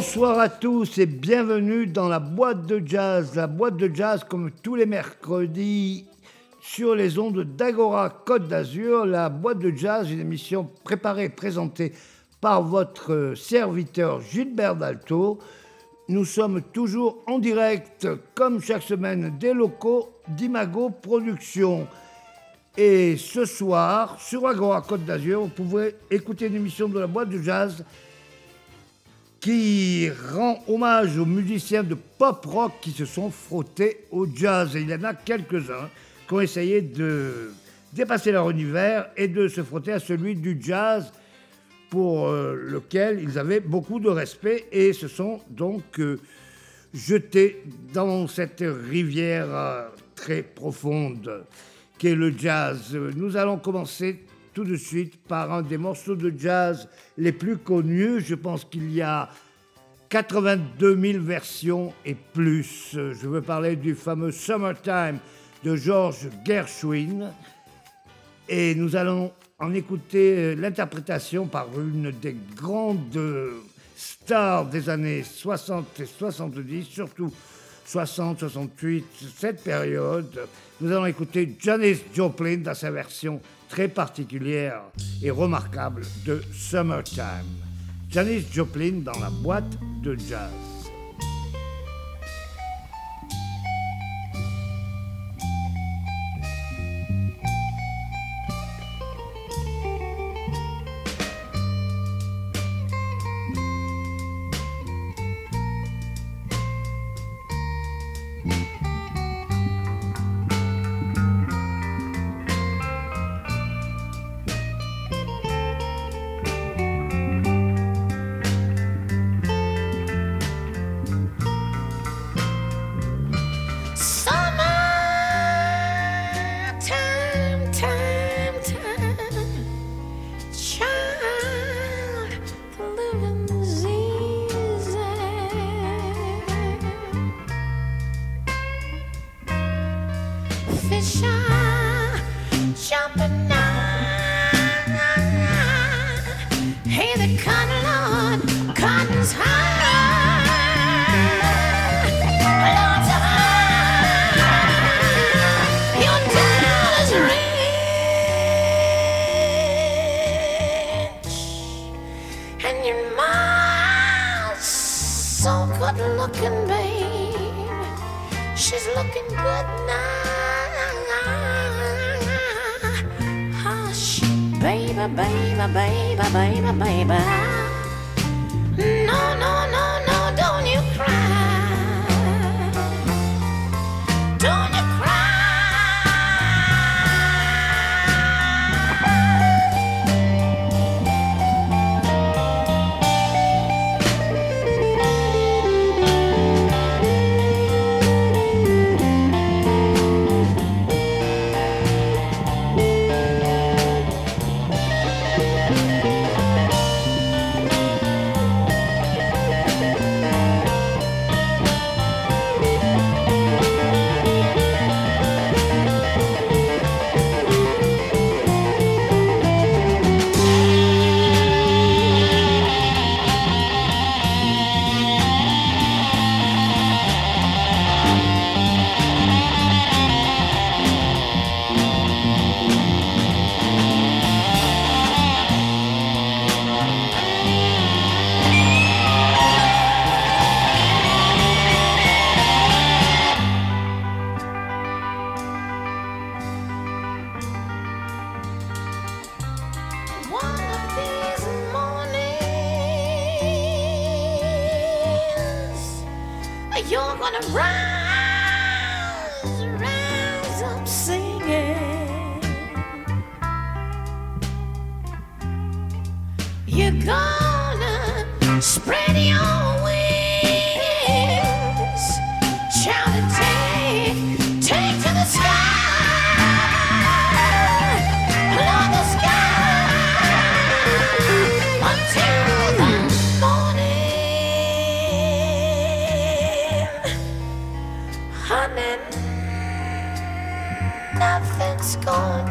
Bonsoir à tous et bienvenue dans la boîte de jazz. La boîte de jazz, comme tous les mercredis, sur les ondes d'Agora Côte d'Azur. La boîte de jazz, une émission préparée et présentée par votre serviteur Gilbert Dalto. Nous sommes toujours en direct, comme chaque semaine, des locaux d'Imago Productions. Et ce soir, sur Agora Côte d'Azur, vous pouvez écouter une émission de la boîte de jazz qui rend hommage aux musiciens de pop rock qui se sont frottés au jazz. Il y en a quelques-uns qui ont essayé de dépasser leur univers et de se frotter à celui du jazz pour euh, lequel ils avaient beaucoup de respect et se sont donc euh, jetés dans cette rivière euh, très profonde qu'est le jazz. Nous allons commencer tout de suite par un des morceaux de jazz les plus connus. Je pense qu'il y a 82 000 versions et plus. Je veux parler du fameux Summertime de George Gershwin. Et nous allons en écouter l'interprétation par une des grandes stars des années 60 et 70, surtout 60, 68, cette période. Nous allons écouter Janis Joplin dans sa version très particulière et remarquable de Summertime. Janis Joplin dans la boîte de jazz. wanna run!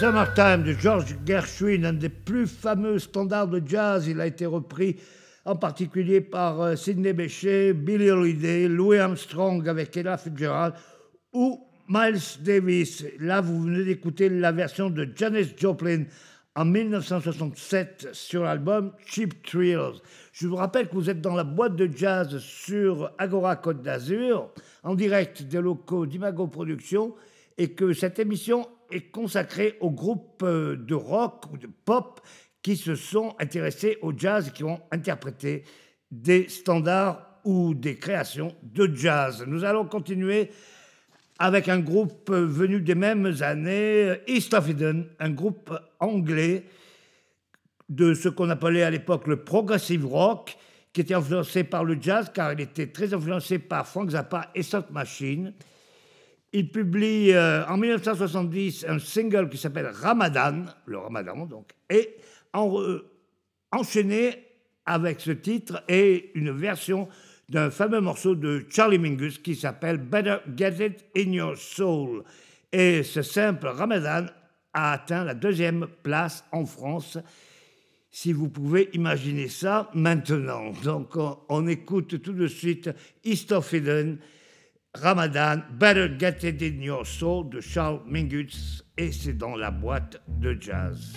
Summertime de George Gershwin, un des plus fameux standards de jazz. Il a été repris en particulier par euh, Sidney Bechet, Billy Holiday, Louis Armstrong avec Ella Fitzgerald ou Miles Davis. Là, vous venez d'écouter la version de Janis Joplin en 1967 sur l'album Cheap Thrills. Je vous rappelle que vous êtes dans la boîte de jazz sur Agora Côte d'Azur, en direct des locaux d'Imago Productions, et que cette émission est consacrée aux groupes euh, de rock ou de pop qui se sont intéressés au jazz et qui ont interprété des standards ou des créations de jazz. Nous allons continuer avec un groupe venu des mêmes années, East of Eden, un groupe anglais de ce qu'on appelait à l'époque le progressive rock, qui était influencé par le jazz, car il était très influencé par Frank Zappa et Soft Machine. Il publie euh, en 1970 un single qui s'appelle Ramadan, le Ramadan donc, et en, enchaîné avec ce titre et une version d'un fameux morceau de Charlie Mingus qui s'appelle Better Get It in Your Soul. Et ce simple Ramadan a atteint la deuxième place en France, si vous pouvez imaginer ça maintenant. Donc on, écoute tout de suite East of Eden, Ramadan, Better Get It in Your Soul de Charles Mingus, et c'est dans la boîte de jazz.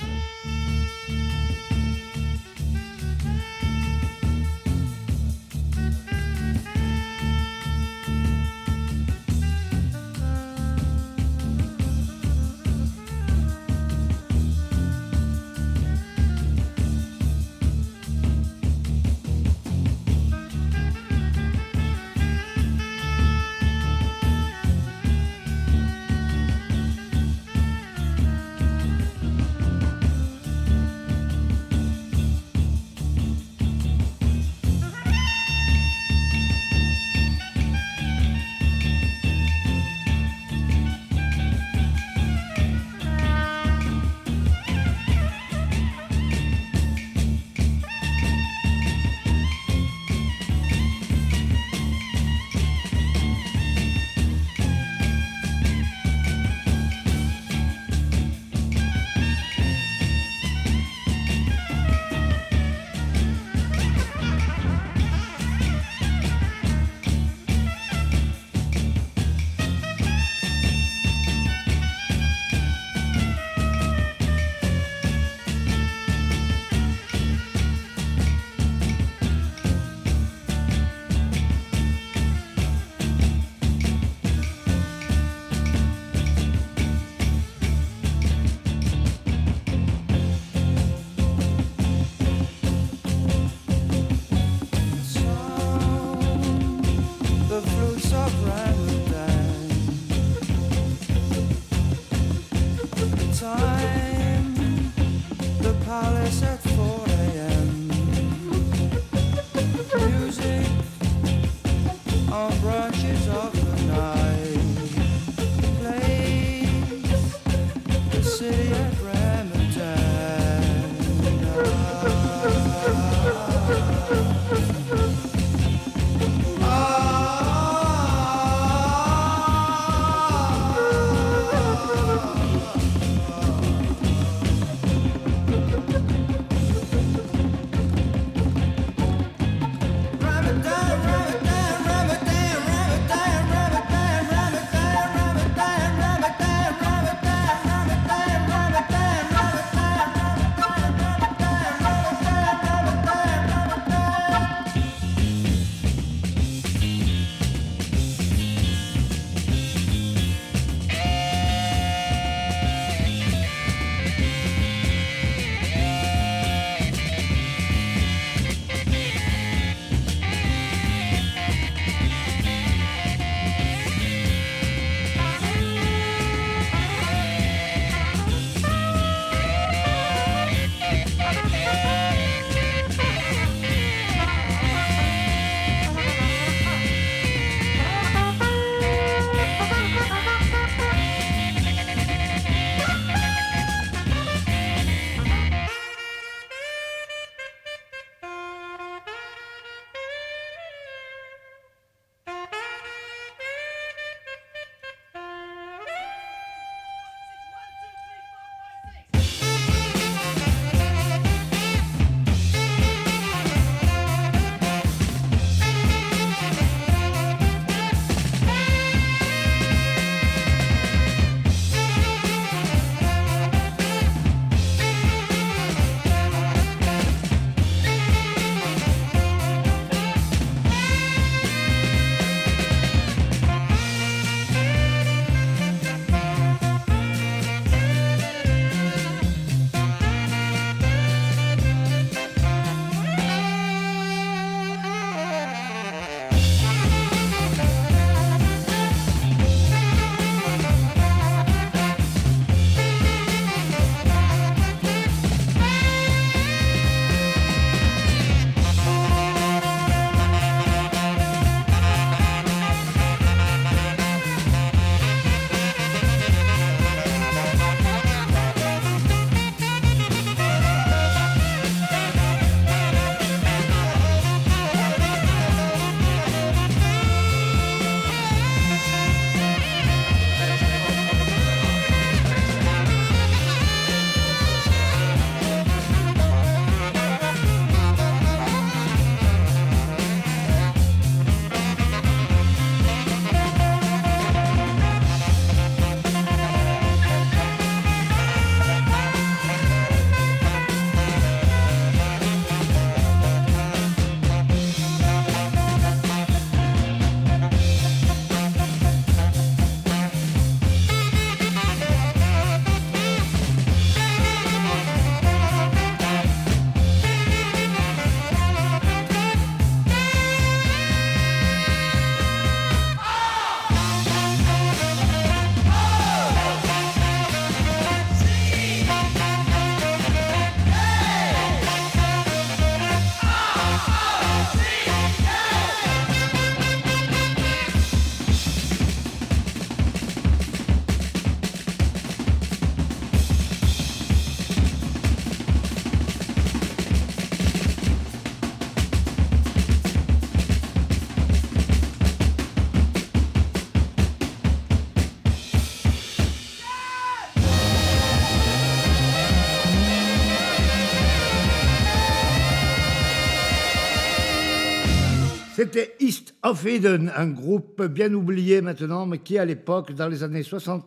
C'était East of Eden, un groupe bien oublié maintenant, mais qui à l'époque, dans les années 60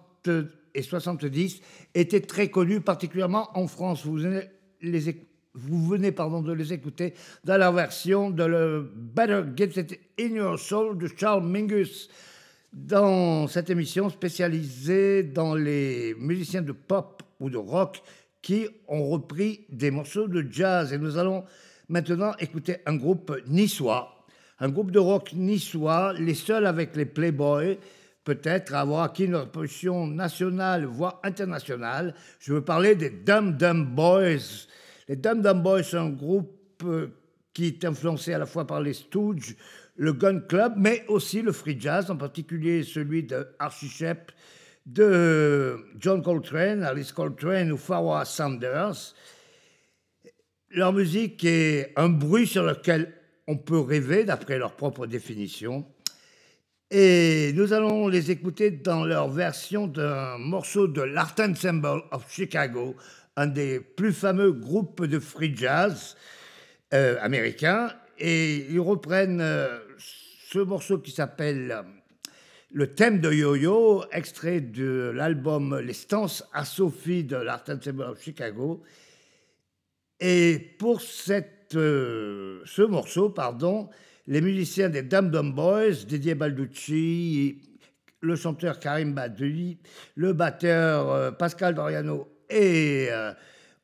et 70, était très connu, particulièrement en France. Vous venez, pardon, de les écouter dans la version de le Better Get It In Your Soul de Charles Mingus. Dans cette émission spécialisée dans les musiciens de pop ou de rock qui ont repris des morceaux de jazz. Et nous allons maintenant écouter un groupe niçois un groupe de rock niçois, les seuls avec les Playboys, peut-être à avoir acquis une réputation nationale, voire internationale. Je veux parler des Dum Dum Boys. Les Dum Dum Boys sont un groupe euh, qui est influencé à la fois par les Stooges, le Gun Club, mais aussi le free jazz, en particulier celui de Archie Shepp, de John Coltrane, Alice Coltrane ou Farwah Sanders. Leur musique est un bruit sur lequel on peut rêver d'après leur propre définition. Et nous allons les écouter dans leur version d'un morceau de l'Art Ensemble of Chicago, un des plus fameux groupes de free jazz euh, américains. Et ils reprennent euh, ce morceau qui s'appelle euh, Le thème de Yo-Yo, extrait de l'album Les Stances à Sophie de l'Art Ensemble of Chicago. Et pour cette euh, ce morceau, pardon, les musiciens des Dum Dum Boys, Didier Balducci, le chanteur Karim Badui, le batteur euh, Pascal Doriano et euh,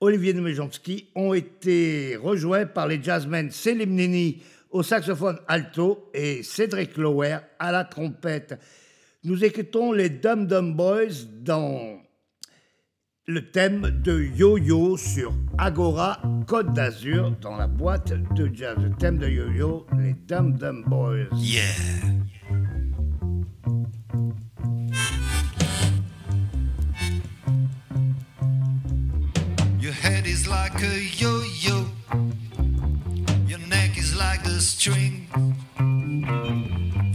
Olivier Numejonski ont été rejoints par les jazzmen Selim Nini au saxophone alto et Cédric Lower à la trompette. Nous écoutons les Dum Dum Boys dans le thème de Yo-Yo sur Agora Côte d'Azur dans la boîte de jazz. Le thème de Yo-Yo, les Dum Dum Boys. Yeah. Your head is like a yo-yo. Your neck is like the string.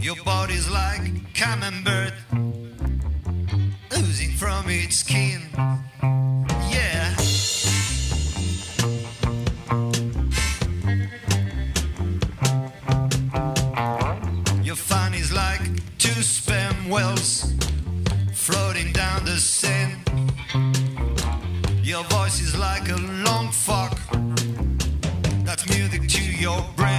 Your body's like camembert from its skin. wells floating down the Seine. Your voice is like a long fuck. That's music to your brain.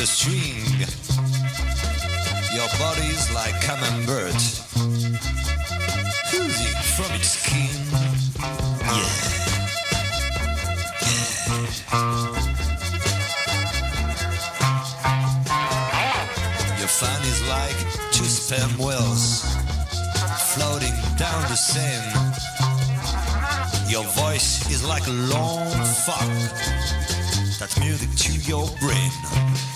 A string. Your body's like camembert. Oozing from its skin. Yeah. Ah. Yeah. Your fan is like two sperm whales floating down the Seine. Your voice is like a long fuck. That's music to your brain.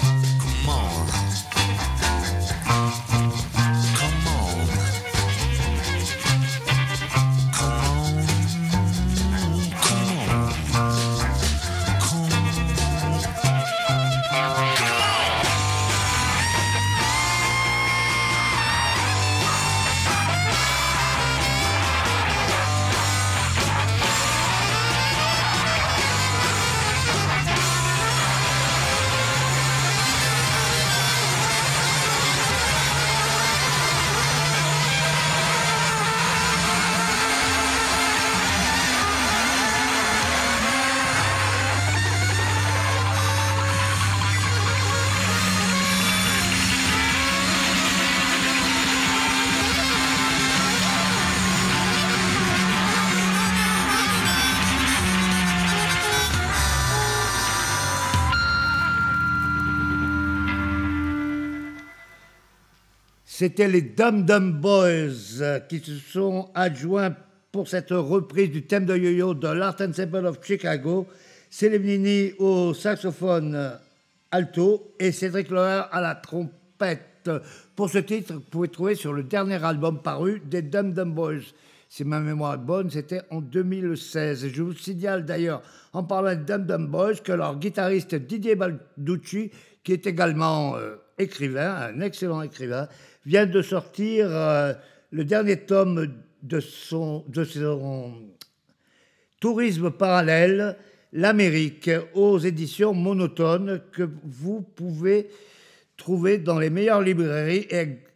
C'était les Dum Dum Boys euh, qui se sont adjoints pour cette reprise du thème de yo-yo de l'Art Ensemble of Chicago. Céline Nini au saxophone euh, alto et Cédric Loher à la trompette. Pour ce titre, vous pouvez trouver sur le dernier album paru des Dum Dum Boys. Si ma mémoire est bonne, c'était en 2016. Je vous signale d'ailleurs, en parlant de Dum Dum Boys, que leur guitariste Didier Balducci, qui est également euh, écrivain, un excellent écrivain, vient de sortir euh, le dernier tome de son, de son tourisme parallèle, l'Amérique, aux éditions monotones que vous pouvez trouver dans les meilleures librairies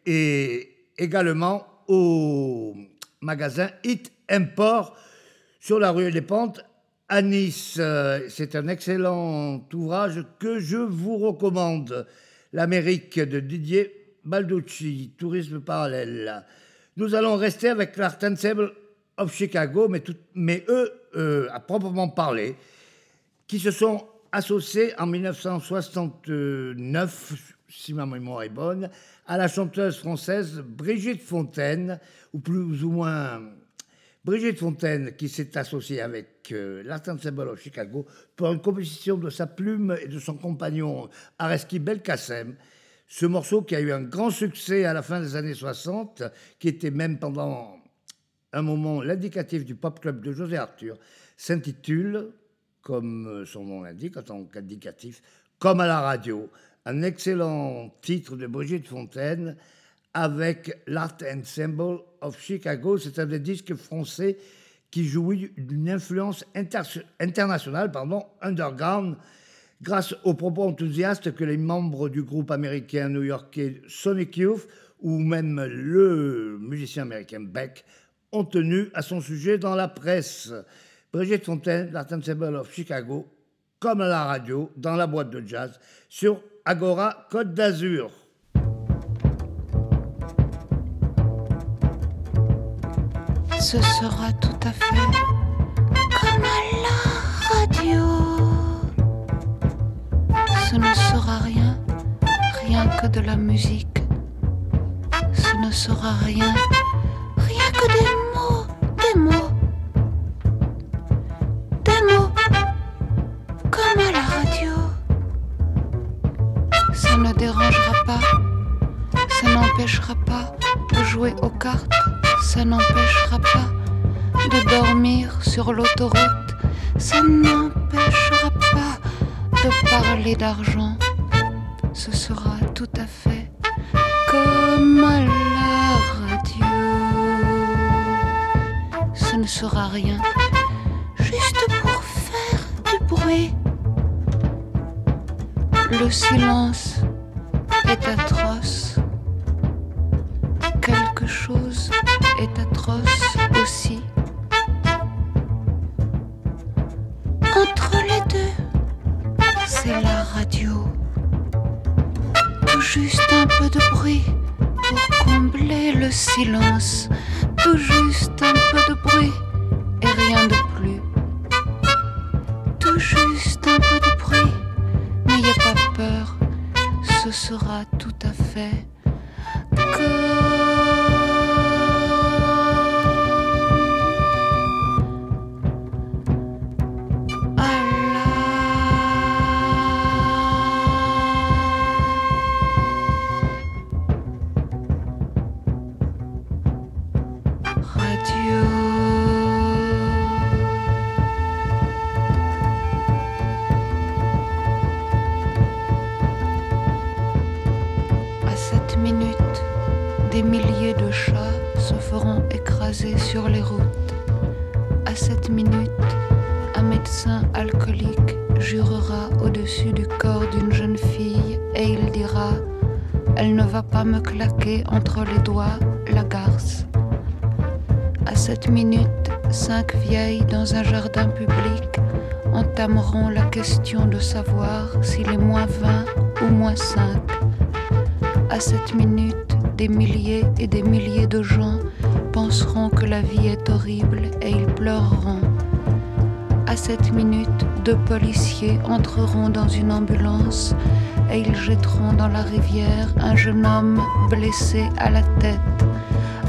et, également au magasin Hit Import sur la rue des Pentes à Nice. Euh, C'est un excellent ouvrage que je vous recommande. L'Amérique de Didier Balducci, tourisme parallèle. Nous allons rester avec l'Art Ensemble of Chicago, mais, eux, euh, à proprement parler, qui se sont associés en 1969, si ma mémoire est bonne, à la chanteuse française Brigitte Fontaine, ou plus ou moins Brigitte Fontaine, qui s'est associée avec euh, l'Art Ensemble of Chicago pour une composition de sa plume et de son compagnon Areski Belkacem. Ce morceau qui a eu un grand succès à la fin des années 60, qui était même pendant un moment l'indicatif du pop club de José Arthur, s'intitule, comme son nom l'indique en tant qu'indicatif, Comme à la radio. Un excellent titre de Brigitte Fontaine avec l'Art Ensemble of Chicago. C'est un des disques français qui jouit d'une influence inter- internationale, pardon, underground, grâce aux propos enthousiastes que les membres du groupe américain new-yorkais Sonic Youth ou même le musicien américain Beck ont tenu à son sujet dans la presse. Brigitte Fontaine, l'Art Ensemble of Chicago, comme à la radio, dans la boîte de jazz, sur Agora Côte d'Azur. Ce sera tout à fait comme à la radio. Ce ne sera rien, rien que de la musique. Ce ne sera rien, rien que des mots, des mots. Des mots, comme à la radio. Ça ne dérangera pas, ça n'empêchera pas de jouer aux cartes, ça n'empêchera pas de dormir sur l'autoroute, ça n'empêchera pas parler d'argent, ce sera tout à fait comme à la radio. Ce ne sera rien, juste pour faire du bruit. Le silence est atroce. Entreront dans une ambulance et ils jetteront dans la rivière un jeune homme blessé à la tête.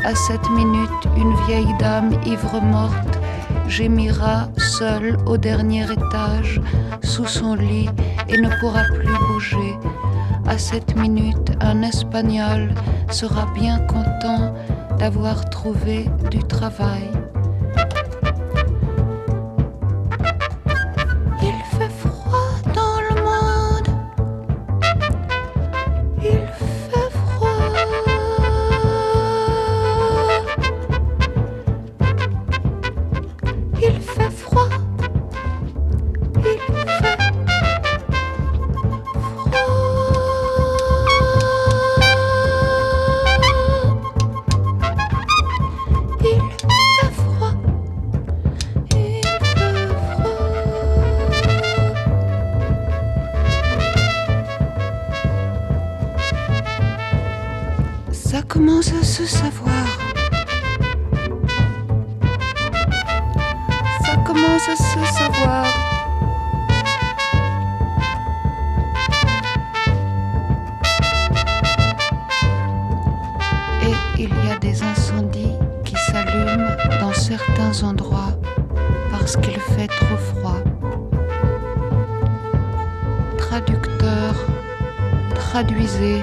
À cette minute, une vieille dame ivre morte gémira seule au dernier étage sous son lit et ne pourra plus bouger. À cette minute, un Espagnol sera bien content d'avoir trouvé du travail. Ça commence à se savoir. Ça commence à se savoir. Et il y a des incendies qui s'allument dans certains endroits parce qu'il fait trop froid. Traducteur, traduisez.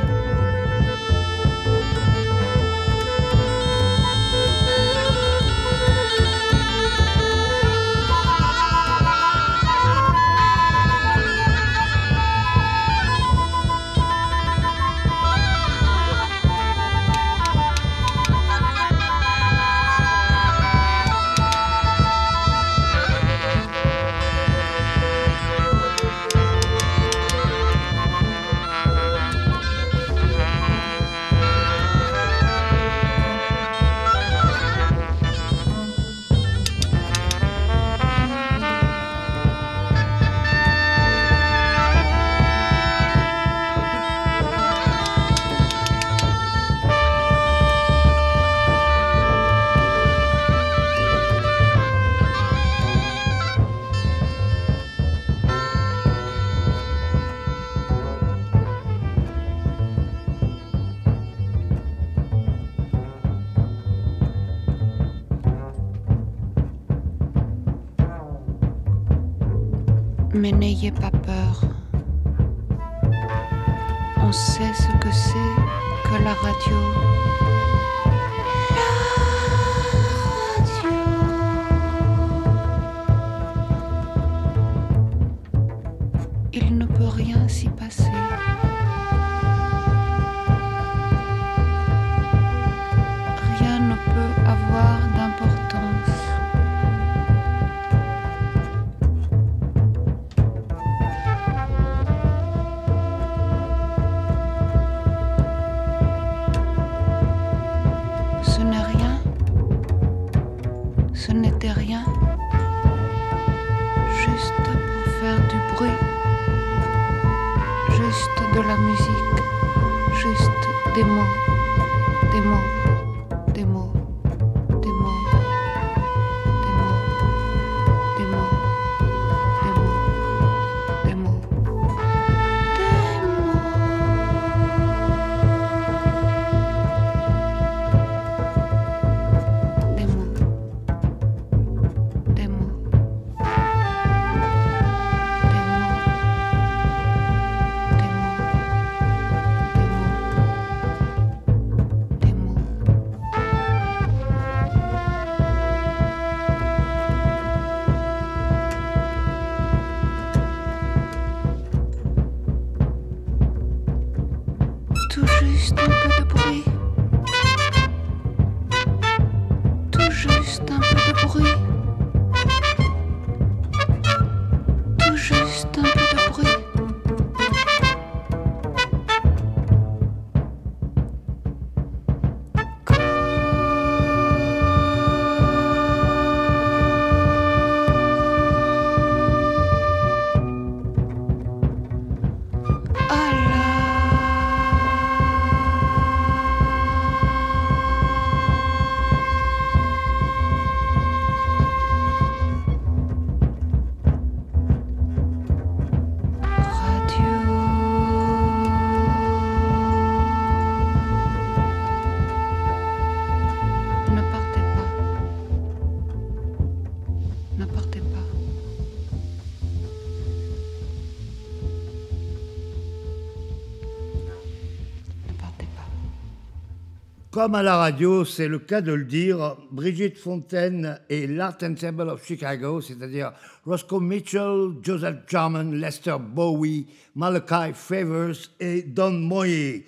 Comme à la radio, c'est le cas de le dire, Brigitte Fontaine et l'Art Ensemble of Chicago, c'est-à-dire Roscoe Mitchell, Joseph Jarman, Lester Bowie, Malachi Favors et Don Moyer.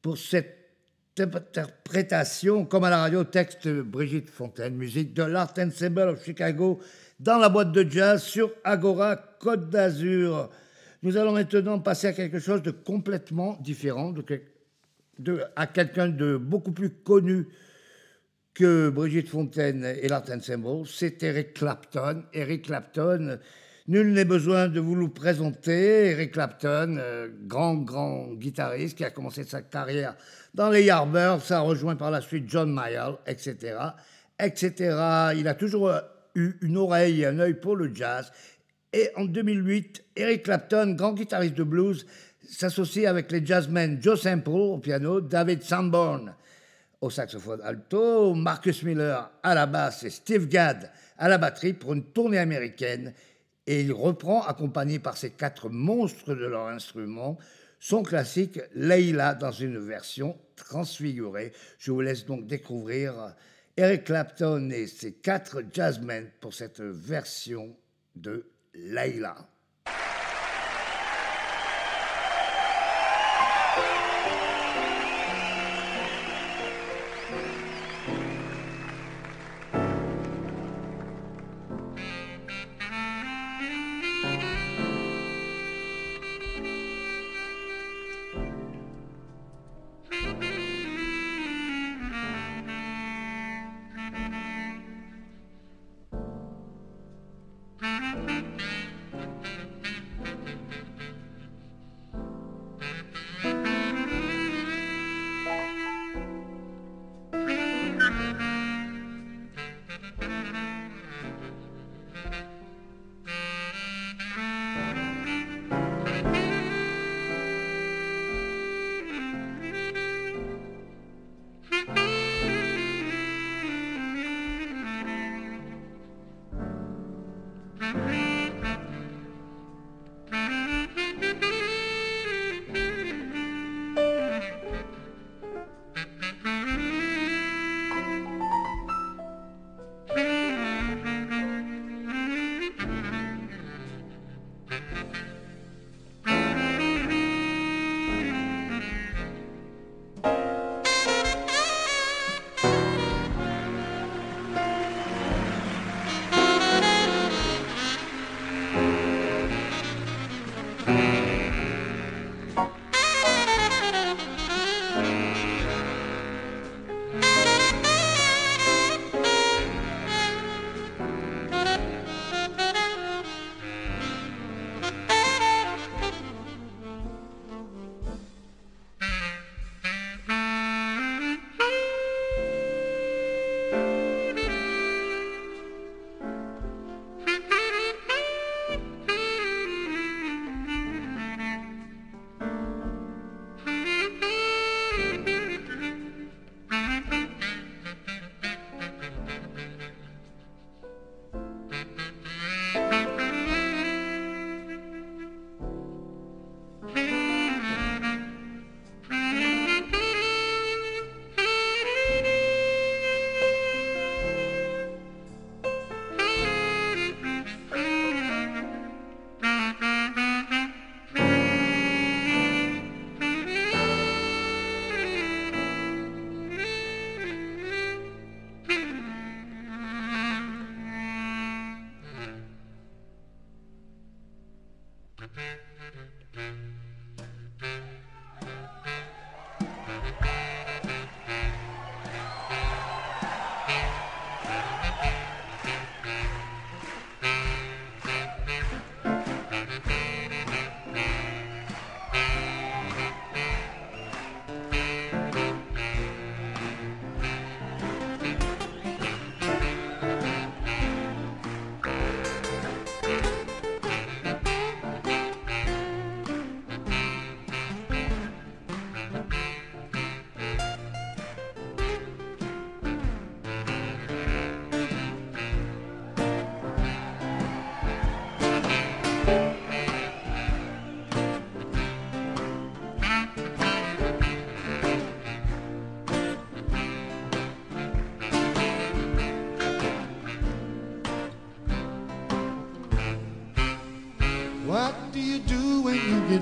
Pour cette interprétation, comme à la radio, texte Brigitte Fontaine, musique de l'Art Ensemble of Chicago dans la boîte de jazz sur Agora Côte d'Azur. Nous allons maintenant passer à quelque chose de complètement différent, de quel- à quelqu'un de beaucoup plus connu que Brigitte Fontaine et l'Art Ensemble, c'est Eric Clapton. Eric Clapton, nul n'est besoin de vous le présenter. Eric Clapton, euh, grand, grand guitariste qui a commencé sa carrière dans les Yardbirds, a rejoint par la suite John Mayall, etc., etc. Il a toujours euh, eu une oreille et un œil pour le jazz. Et en 2008, Eric Clapton, grand guitariste de blues, s'associe avec les jazzmen Joe Sample au piano, David Sanborn au saxophone alto, Marcus Miller à la basse et Steve Gadd à la batterie pour une tournée américaine. Et il reprend, accompagné par ces quatre monstres de leur instrument, son classique Leila dans une version transfigurée. Je vous laisse donc découvrir Eric Clapton et ses quatre jazzmen pour cette version de Leila.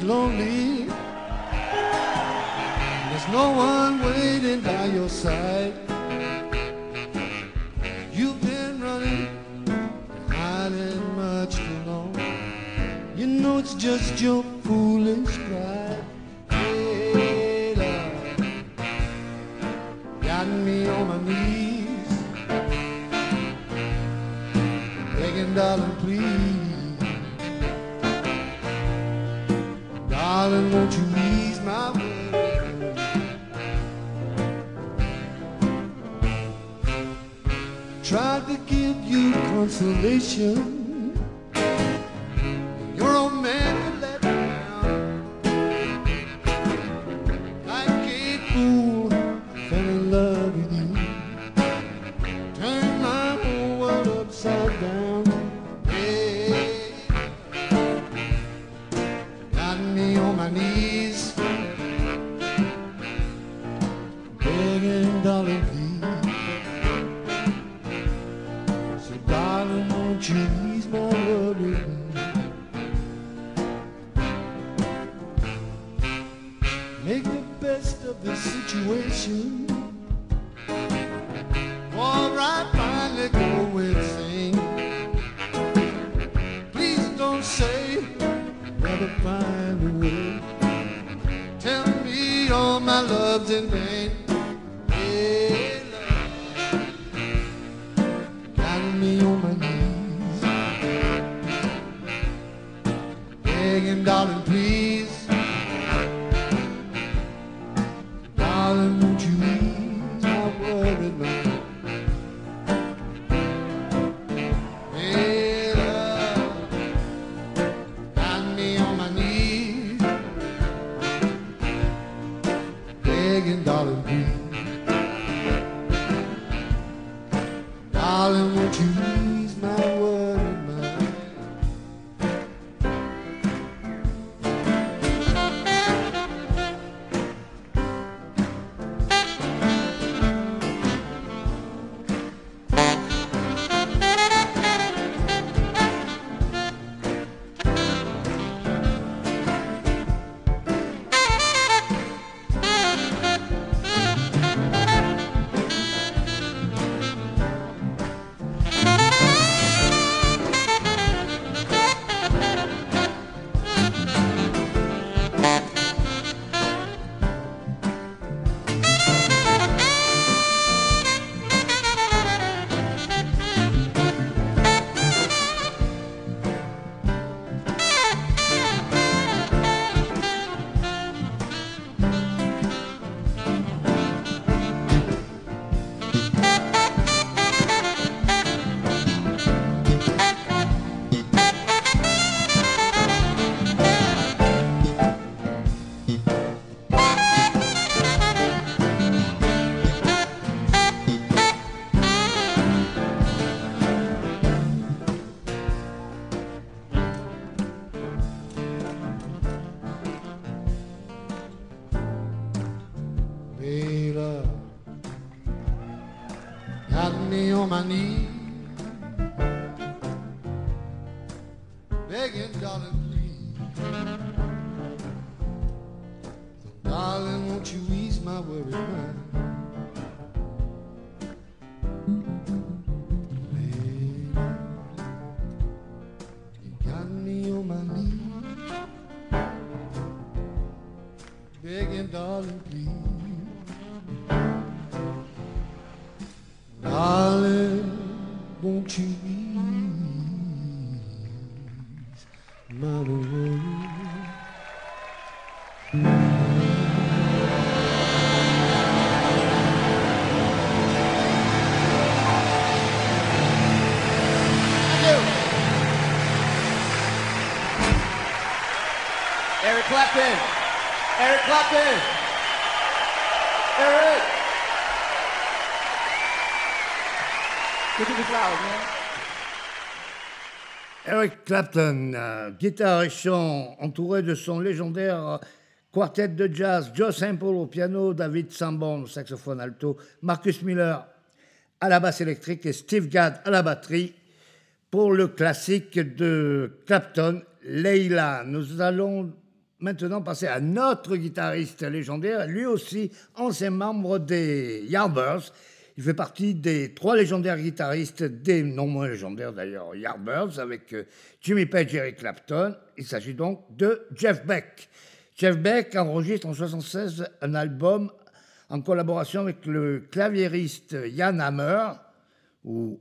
Lonely? There's no one waiting by your side. you Clapton, euh, guitare et chant, entouré de son légendaire quartet de jazz, Joe Sample au piano, David Sambon au saxophone alto, Marcus Miller à la basse électrique et Steve Gadd à la batterie pour le classique de Clapton, Leila. Nous allons maintenant passer à notre guitariste légendaire, lui aussi ancien membre des Yardbirds. Il fait partie des trois légendaires guitaristes, des non moins légendaires d'ailleurs, Yardbirds, avec euh, Jimmy Page et Eric Clapton. Il s'agit donc de Jeff Beck. Jeff Beck enregistre en 1976 un album en collaboration avec le claviériste Jan Hammer, ou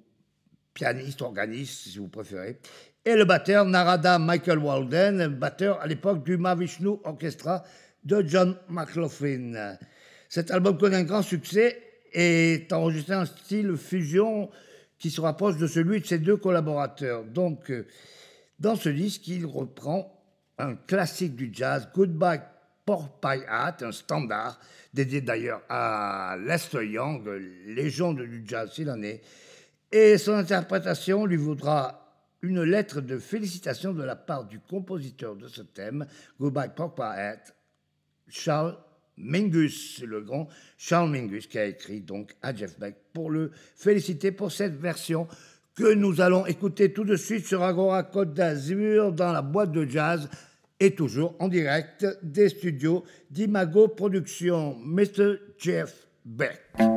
pianiste, organiste si vous préférez, et le batteur Narada Michael Walden, batteur à l'époque du Mahavishnu Orchestra de John McLaughlin. Cet album connaît un grand succès est enregistré en style fusion qui se rapproche de celui de ses deux collaborateurs. Donc, euh, dans ce disque, il reprend un classique du jazz, Goodbye Pork Pie Hat, un standard, dédié d'ailleurs à Lester Young, légende du jazz s'il en est. Et son interprétation lui vaudra une lettre de félicitations de la part du compositeur de ce thème, Goodbye Pork Pie Hat, Charles Mingus, le grand Charles Mingus, qui a écrit donc à Jeff Beck pour le féliciter pour cette version que nous allons écouter tout de suite sur Agora Côte d'Azur dans la boîte de jazz et toujours en direct des studios d'Imago Productions. Mr. Jeff Beck.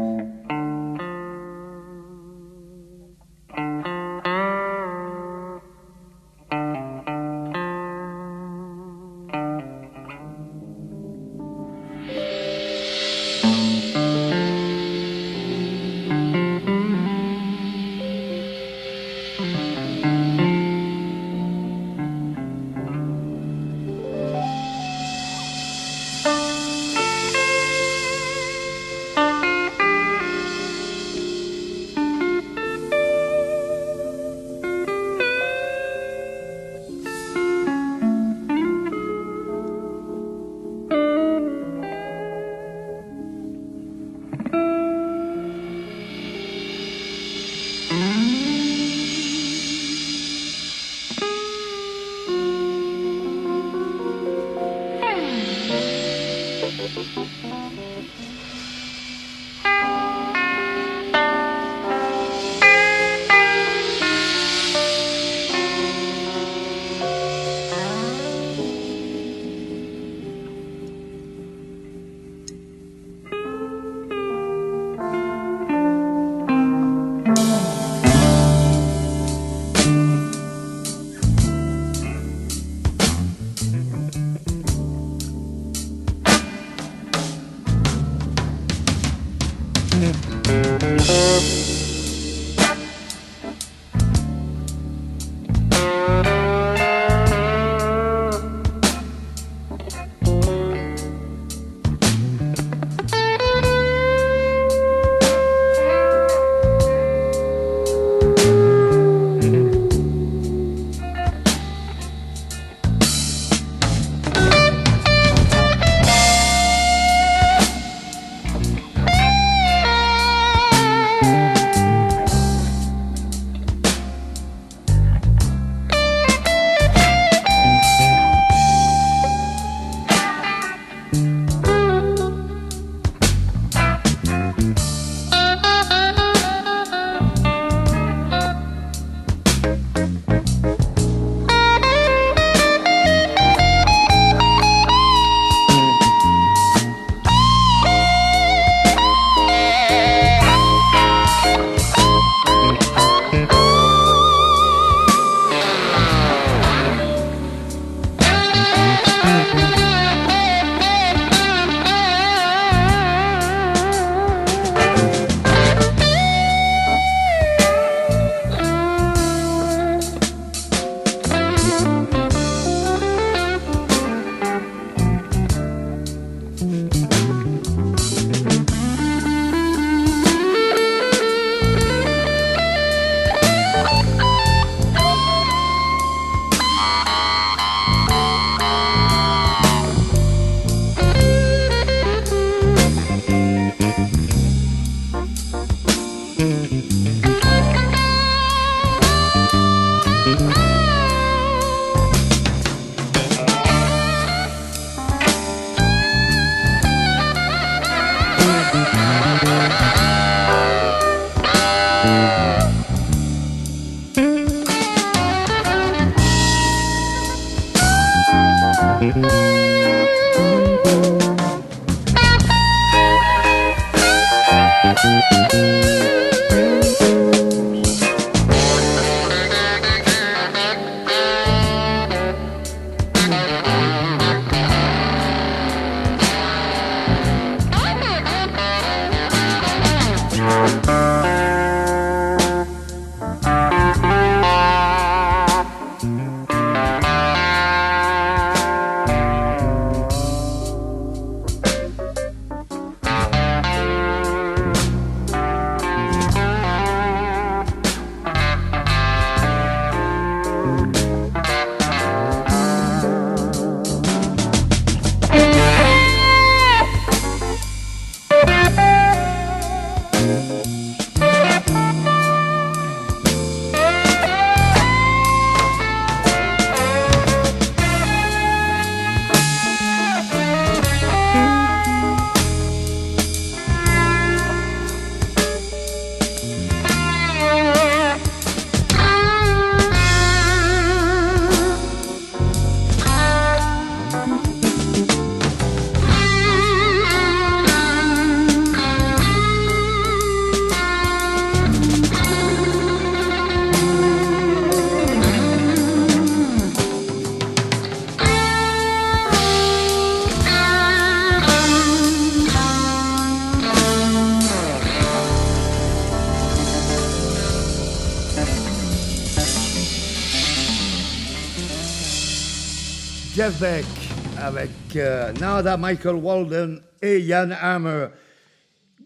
Avec euh, Nada Michael Walden et Ian Hammer.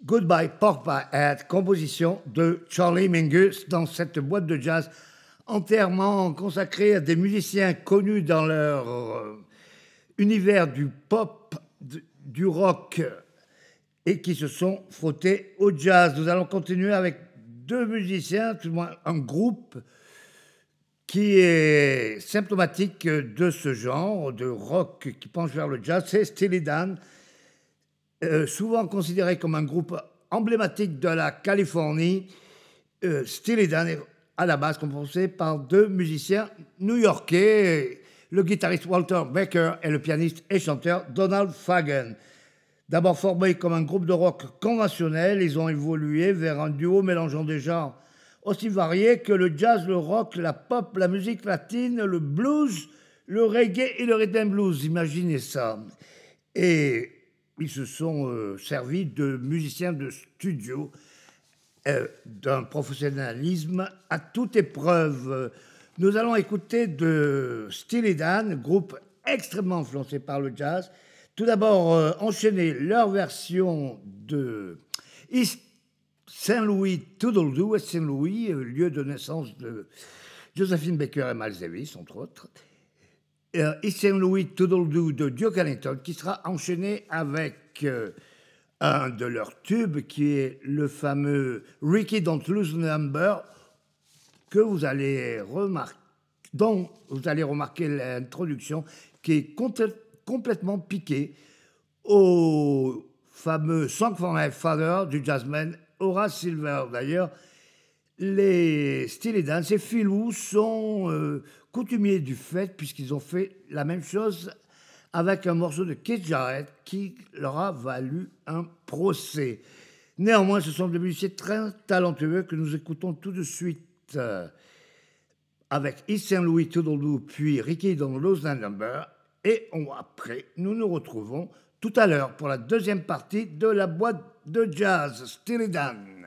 Goodbye Pork by Head, composition de Charlie Mingus dans cette boîte de jazz entièrement consacrée à des musiciens connus dans leur euh, univers du pop, du rock et qui se sont frottés au jazz. Nous allons continuer avec deux musiciens, tout du moins un groupe qui est symptomatique de ce genre de rock qui penche vers le jazz, c'est Steely Dan, euh, souvent considéré comme un groupe emblématique de la Californie. Euh, Steely Dan est à la base composé par deux musiciens new-yorkais, le guitariste Walter Becker et le pianiste et chanteur Donald Fagen. D'abord formés comme un groupe de rock conventionnel, ils ont évolué vers un duo mélangeant des genres aussi variés que le jazz, le rock, la pop, la musique latine, le blues, le reggae et le rhythm blues. Imaginez ça. Et ils se sont euh, servis de musiciens de studio, euh, d'un professionnalisme à toute épreuve. Nous allons écouter de Steely Dan, groupe extrêmement influencé par le jazz. Tout d'abord, euh, enchaîner leur version de Saint-Louis Toodledoo, West Saint-Louis, euh, lieu de naissance de Josephine Baker et Miles entre autres. Euh, East Saint-Louis Toodledoo de Duke Ellington, qui sera enchaîné avec euh, un de leurs tubes, qui est le fameux Ricky Don't Lose Number, que vous allez remarquer, dont vous allez remarquer l'introduction, qui est complè- complètement piquée au fameux Song for My Father du jazzman Horace Silver. D'ailleurs, les Steely Dan, ces filous sont euh, coutumiers du fait, puisqu'ils ont fait la même chose avec un morceau de Keith Jarrett qui leur a valu un procès. Néanmoins, ce sont des musiciens très talentueux que nous écoutons tout de suite euh, avec East St. Louis Toodledoo, puis Ricky dans Lost Number. Et après, nous nous retrouvons tout à l'heure pour la deuxième partie de la boîte de jazz Steely Dan.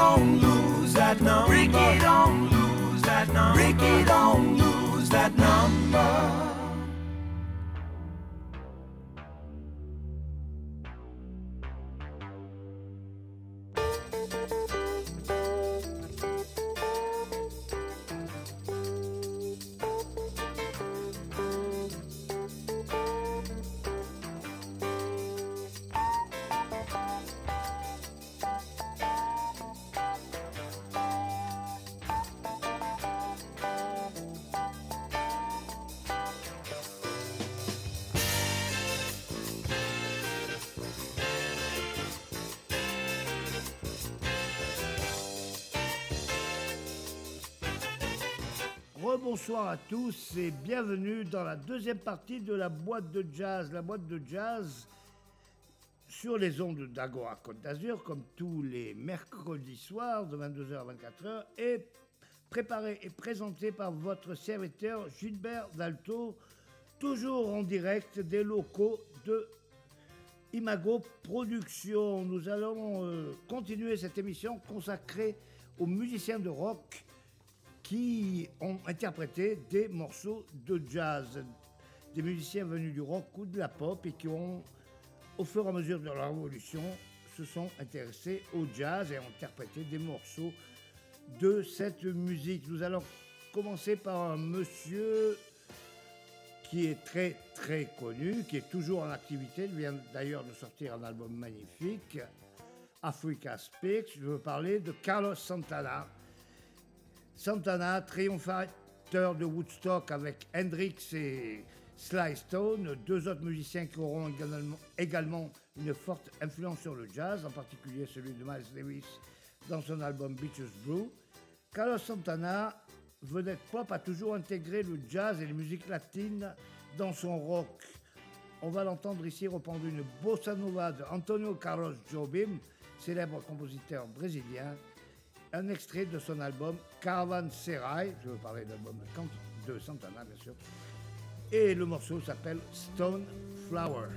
don't lose that number. Ricky, don't lose that number. Ricky, don't lose that number. À tous et bienvenue dans la deuxième partie de la boîte de jazz. La boîte de jazz sur les ondes d'Agora Côte d'Azur, comme tous les mercredis soirs de 22h à 24h, est préparée et présentée par votre serviteur Gilbert Dalto, toujours en direct des locaux de Imago Productions. Nous allons euh, continuer cette émission consacrée aux musiciens de rock qui ont interprété des morceaux de jazz, des musiciens venus du rock ou de la pop et qui ont, au fur et à mesure de leur évolution, se sont intéressés au jazz et ont interprété des morceaux de cette musique. Nous allons commencer par un monsieur qui est très très connu, qui est toujours en activité, il vient d'ailleurs de sortir un album magnifique, Africa Speaks. Je veux parler de Carlos Santana. Santana, triomphateur de Woodstock avec Hendrix et Sly Stone, deux autres musiciens qui auront également, une forte influence sur le jazz, en particulier celui de Miles Davis dans son album Beaches Brew. Carlos Santana, vedette pop, a toujours intégré le jazz et les musiques latines dans son rock. On va l'entendre ici reprendre une bossa nova de Antonio Carlos Jobim, célèbre compositeur brésilien, un extrait de son album Caravanserai, je veux parler de l'album de Santana bien sûr, et le morceau s'appelle Stone Flower.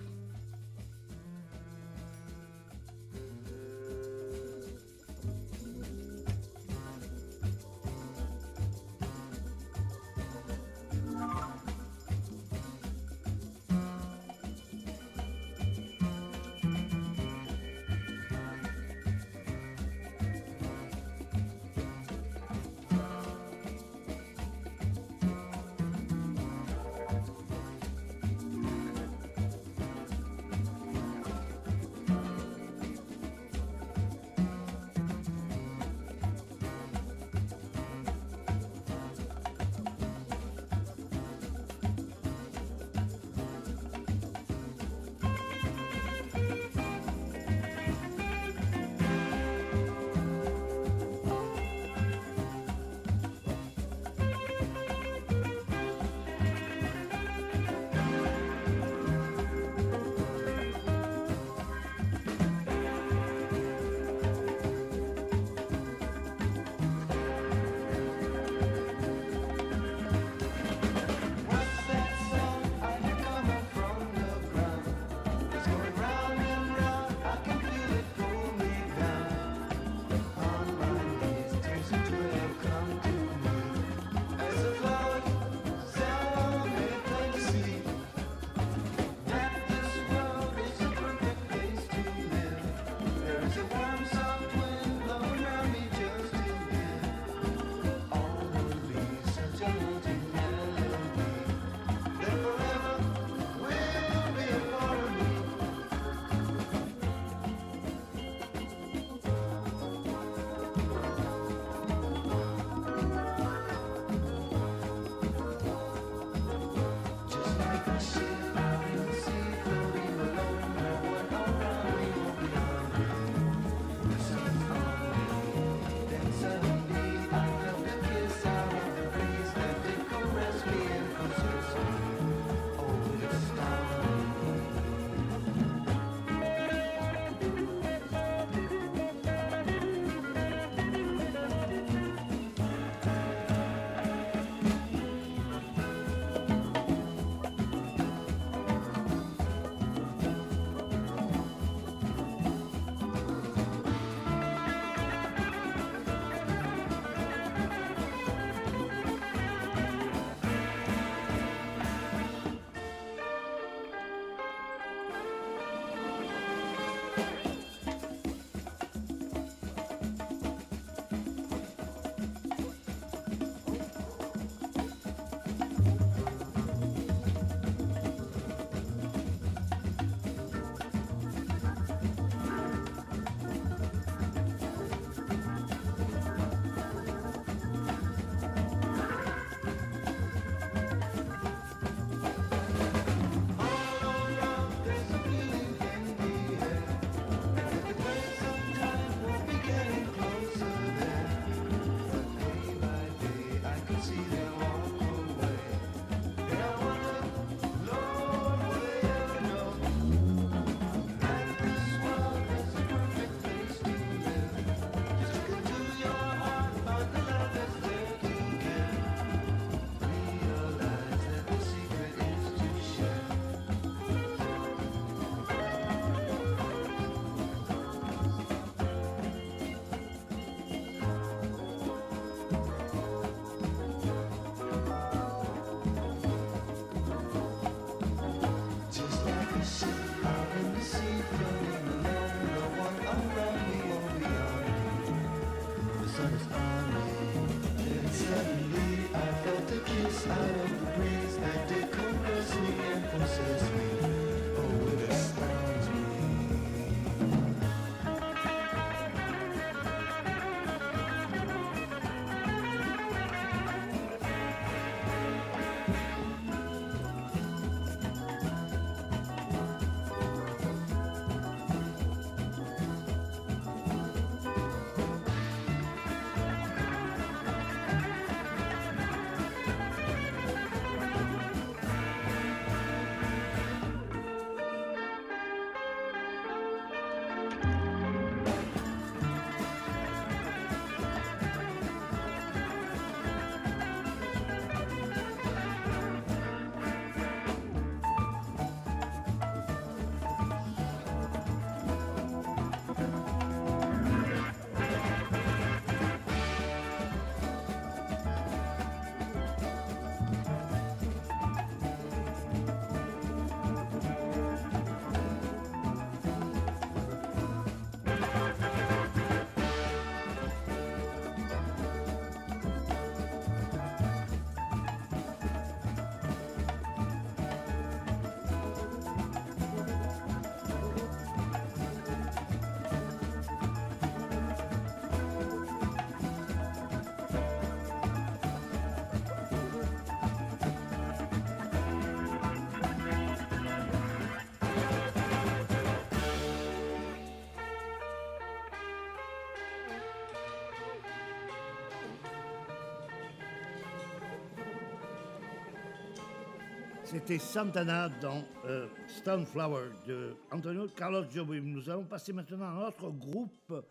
C'était Santana dans euh, Stoneflower de Antonio Carlos Jobim. Nous allons passer maintenant à un autre groupe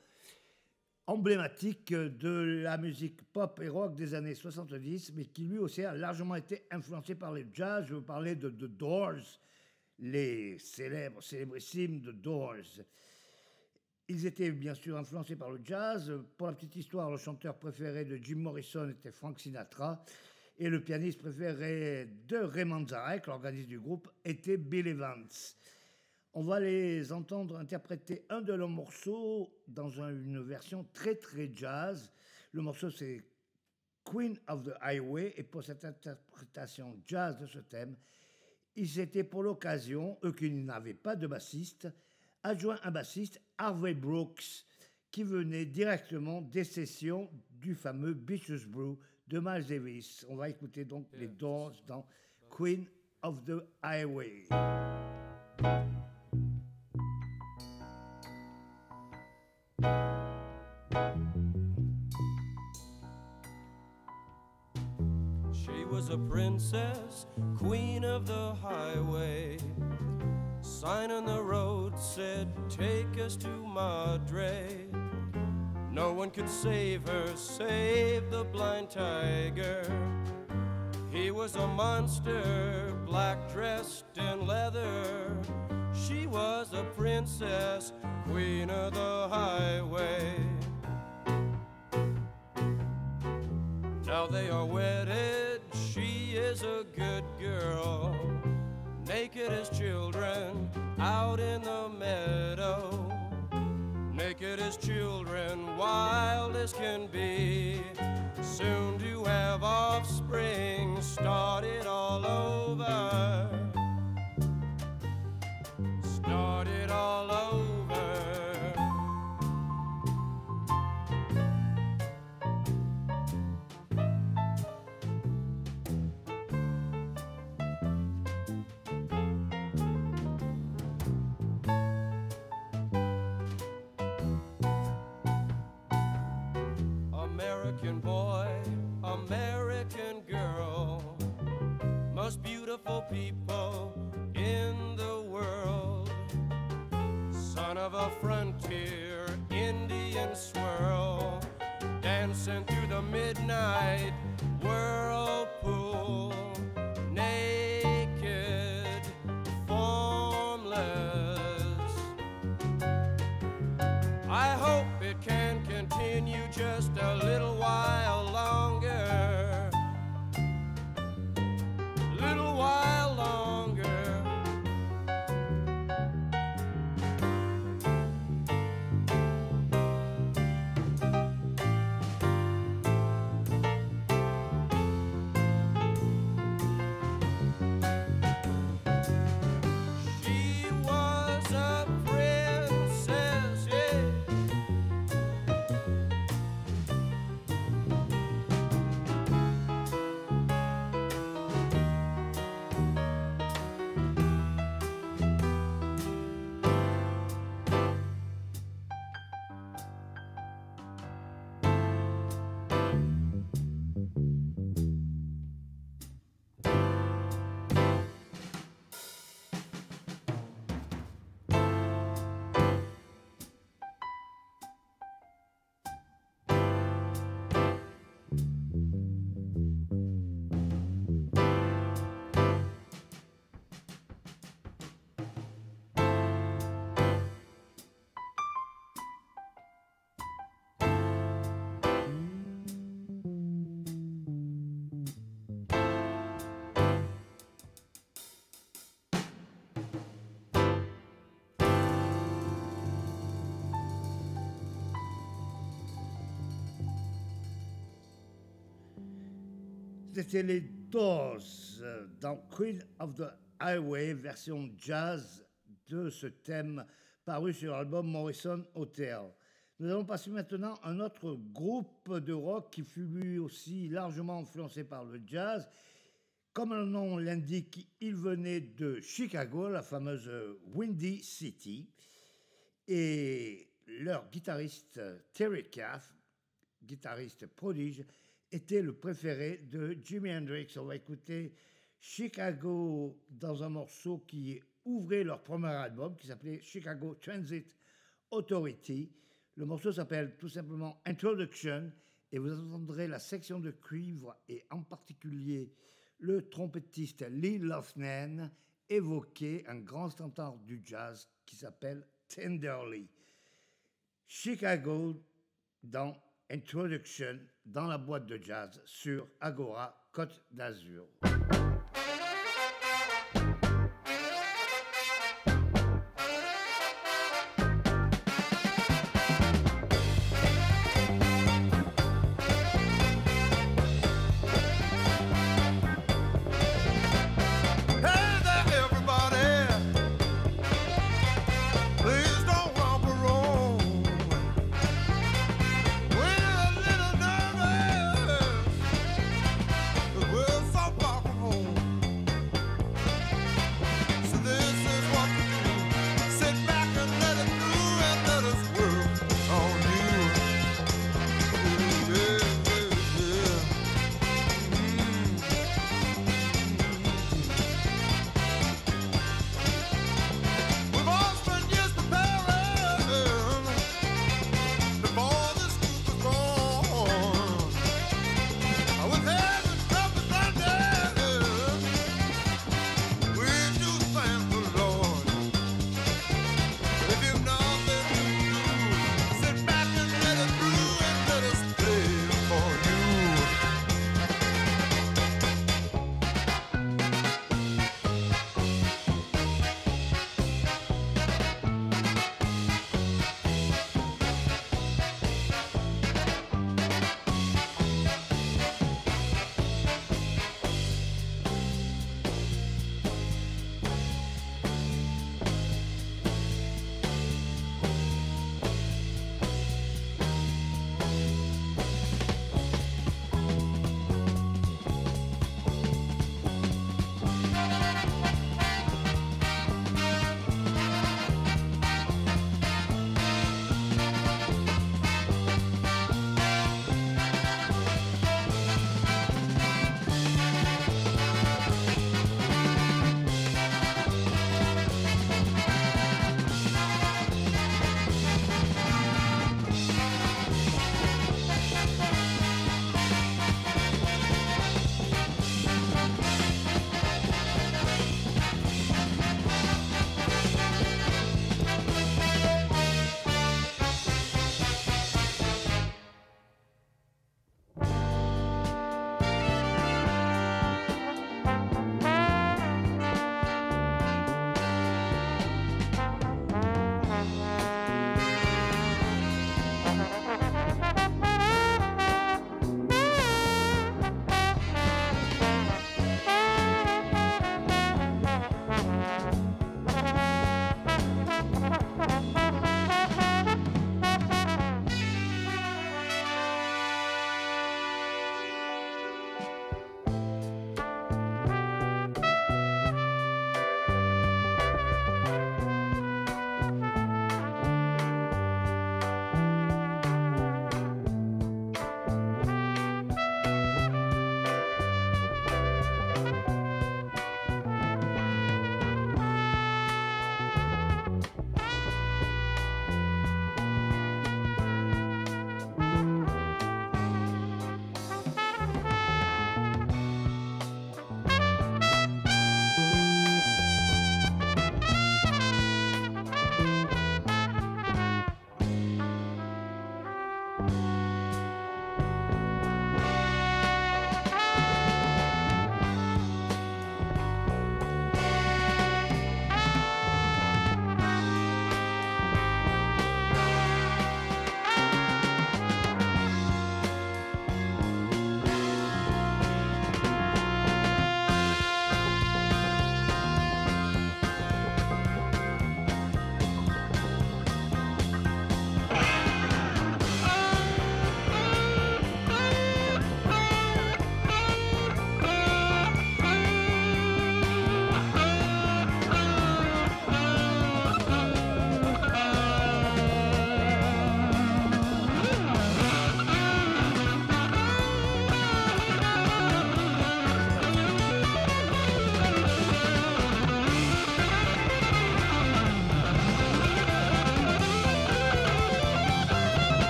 emblématique de la musique pop et rock des années 70, mais qui lui aussi a largement été influencé par le jazz. Je veux parler de The Doors, les célèbres, célébrissimes The Doors. Ils étaient bien sûr influencés par le jazz. Pour la petite histoire, le chanteur préféré de Jim Morrison était Frank Sinatra. Et le pianiste préféré de Raymond Zarek, l'organiste du groupe, était Bill Evans. On va les entendre interpréter un de leurs morceaux dans un- une version très très jazz. Le morceau c'est Queen of the Highway et pour cette interprétation jazz de ce thème, ils s'étaient pour l'occasion, eux qui n'avaient pas de bassiste, adjoint un bassiste, Harvey Brooks, qui venait directement des sessions du fameux Beaches Brew de Miles Davis. On va écouter donc les Doors dans Queen of the Highway. She was a princess, queen of the highway. Sign on the road said, Take us to Madre. No one could save her, save the blind tiger. He was a monster, black dressed in leather. She was a princess, queen of the highway. Now they are wedded, she is a good girl. Naked as children out in the meadow. Naked as children, wild as can be. Soon to have offspring, start it all over. Boy, American girl, most beautiful people in the world. Son of a frontier Indian swirl, dancing through the midnight whirlpool, can continue just a little while longer. C'était les Doors dans Queen of the Highway, version jazz de ce thème paru sur l'album Morrison Hotel. Nous allons passer maintenant à un autre groupe de rock qui fut lui aussi largement influencé par le jazz. Comme le nom l'indique, il venait de Chicago, la fameuse Windy City. Et leur guitariste Terry Caff, guitariste prodige, était le préféré de Jimi Hendrix. On va écouter Chicago dans un morceau qui ouvrait leur premier album qui s'appelait Chicago Transit Authority. Le morceau s'appelle tout simplement Introduction et vous entendrez la section de cuivre et en particulier le trompettiste Lee Lofnan évoquer un grand standard du jazz qui s'appelle Tenderly. Chicago dans Introduction dans la boîte de jazz sur Agora Côte d'Azur.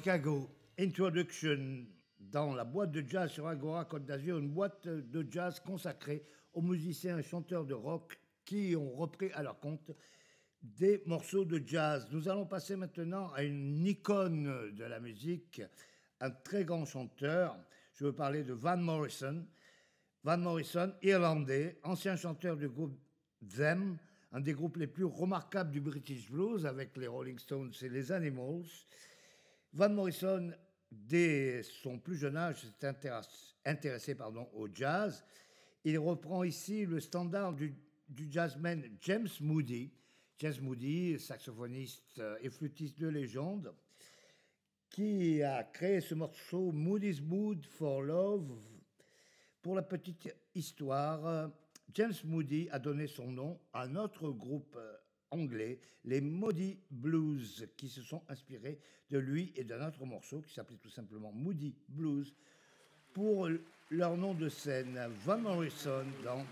Chicago. Introduction dans la boîte de jazz sur Agora Côte d'Azur, une boîte de jazz consacrée aux musiciens et chanteurs de rock qui ont repris à leur compte des morceaux de jazz. Nous allons passer maintenant à une icône de la musique, un très grand chanteur. Je veux parler de Van Morrison. Van Morrison, irlandais, ancien chanteur du groupe Them, un des groupes les plus remarquables du British Blues avec les Rolling Stones et les Animals. Van Morrison, dès son plus jeune âge, s'est intéressé, au jazz. Il reprend ici le standard du, du jazzman James Moody. James Moody, saxophoniste euh, et flûtiste de légende, qui a créé ce morceau Moody's Mood for Love. Pour la petite histoire, euh, James Moody a donné son nom à notre groupe euh, anglais, les Moody Blues, qui se sont inspirés de lui et d'un autre morceau qui s'appelait tout simplement Moody Blues pour leur nom de scène, Van Morrison dans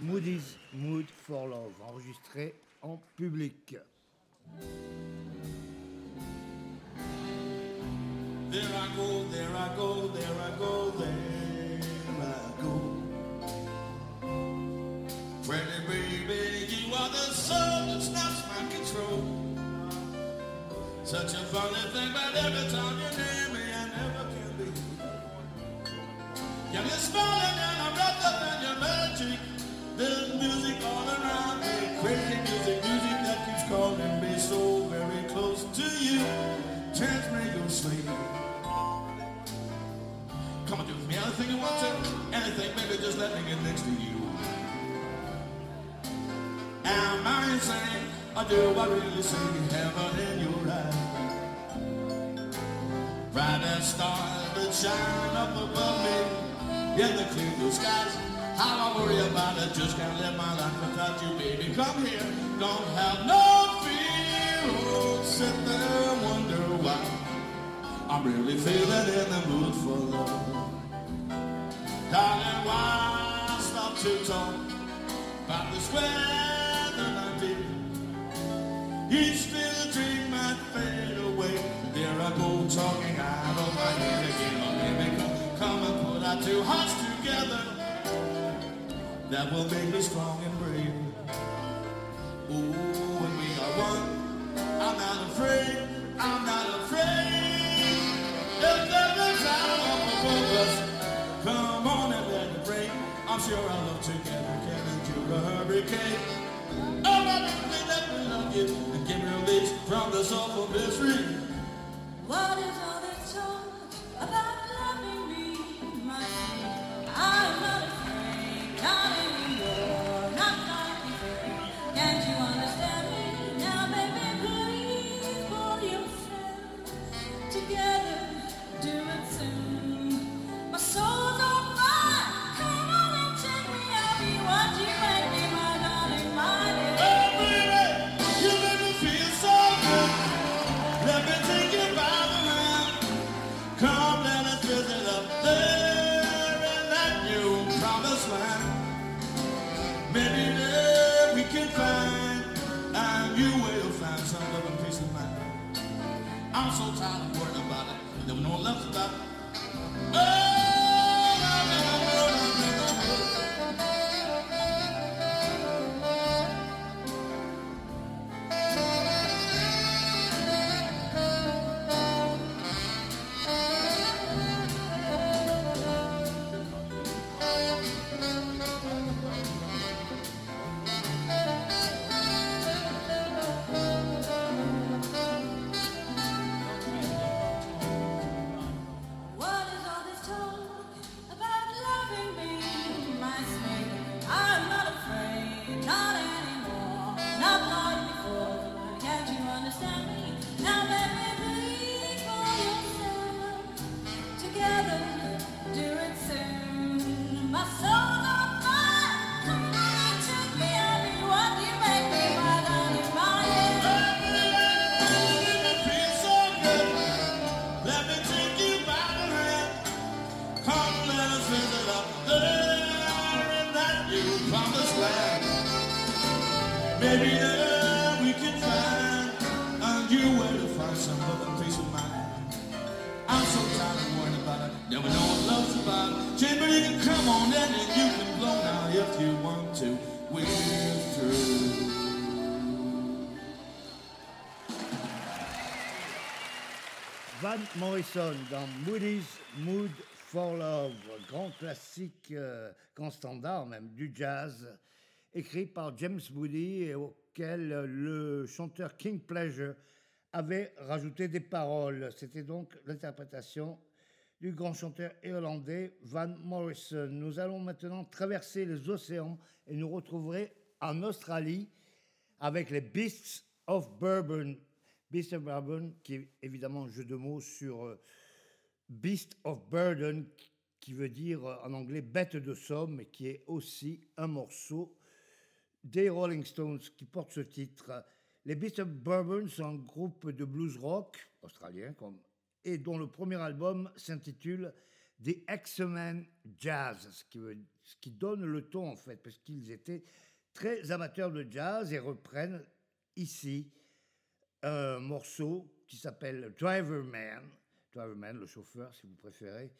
Moody's Mood for Love, enregistré en public. There I go, there I go, there I go, there are the soul that snaps my control. Such a funny thing, but every time you name me, I never can be. You're smiling and I'm wrapped up in your magic. There's music all around me, crazy music, music that keeps calling me so very close to you. Turns me to sleep. Come on, do me anything you want to, anything, baby, just let me get next to you. Am I insane? Or do I really see heaven in your eyes? Bright as stars that shine up above me in the clear blue skies. How I worry about it, just can't live my life without you, baby. Come here, don't have no fear. Oh, sit there and wonder why. I'm really feeling in the mood for love. Darling, why stop to talk about I did? Each little dream might fade away. There I go talking out of my head again. Oh, baby, come, come and put our two hearts together. That will make me strong and brave. Ooh, when we are one, I'm not afraid. I'm not afraid. If a cloud up above us, come on and let it rain. I'm sure our love together can endure a hurricane. Oh, me love you me release from the soulful misery. What is all this talk about loving me, my sweet? Dans Moody's Mood for Love, grand classique, euh, grand standard même du jazz, écrit par James Moody et auquel le chanteur King Pleasure avait rajouté des paroles. C'était donc l'interprétation du grand chanteur irlandais Van Morrison. Nous allons maintenant traverser les océans et nous retrouverons en Australie avec les Beasts of Bourbon. Beasts of Bourbon, qui est évidemment un jeu de mots sur euh, Beast of Burden, qui veut dire euh, en anglais bête de somme, qui est aussi un morceau des Rolling Stones qui porte ce titre. Les Beasts of Bourbon sont un groupe de blues rock australien et dont le premier album s'intitule The X-Men Jazz, ce qui donne le ton en fait, parce qu'ils étaient très amateurs de jazz et reprennent ici un morceau qui s'appelle Driver Man, Driver Man, le chauffeur si vous préférez,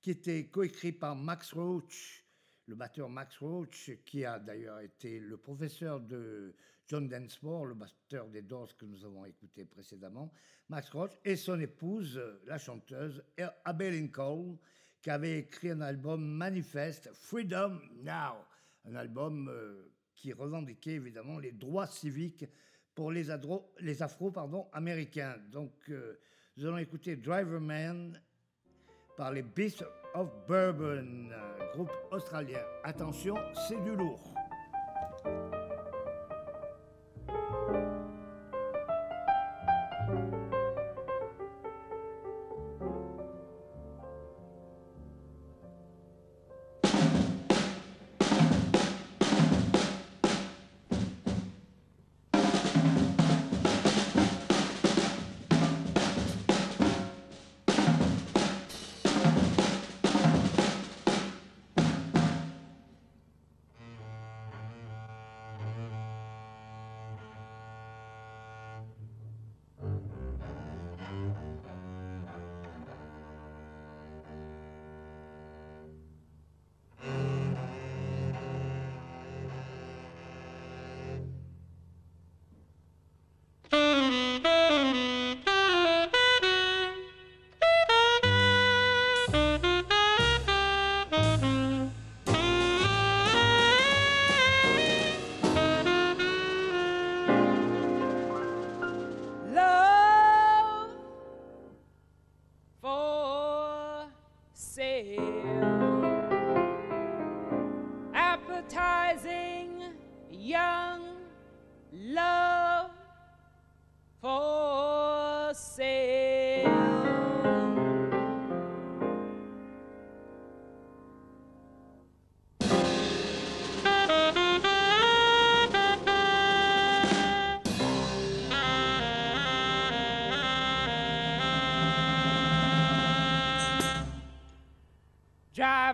qui était coécrit par Max Roach, le batteur Max Roach, qui a d'ailleurs été le professeur de John Densmore, le batteur des Doors que nous avons écouté précédemment, Max Roach, et son épouse, euh, la chanteuse Abby Lincoln, qui avait écrit un album manifeste, Freedom Now, un album euh, qui revendiquait évidemment les droits civiques pour les, adro- les afro pardon, américains. Donc, euh, nous allons écouter Driver Man par les Beasts of Bourbon, euh, groupe australien. Attention, c'est du lourd.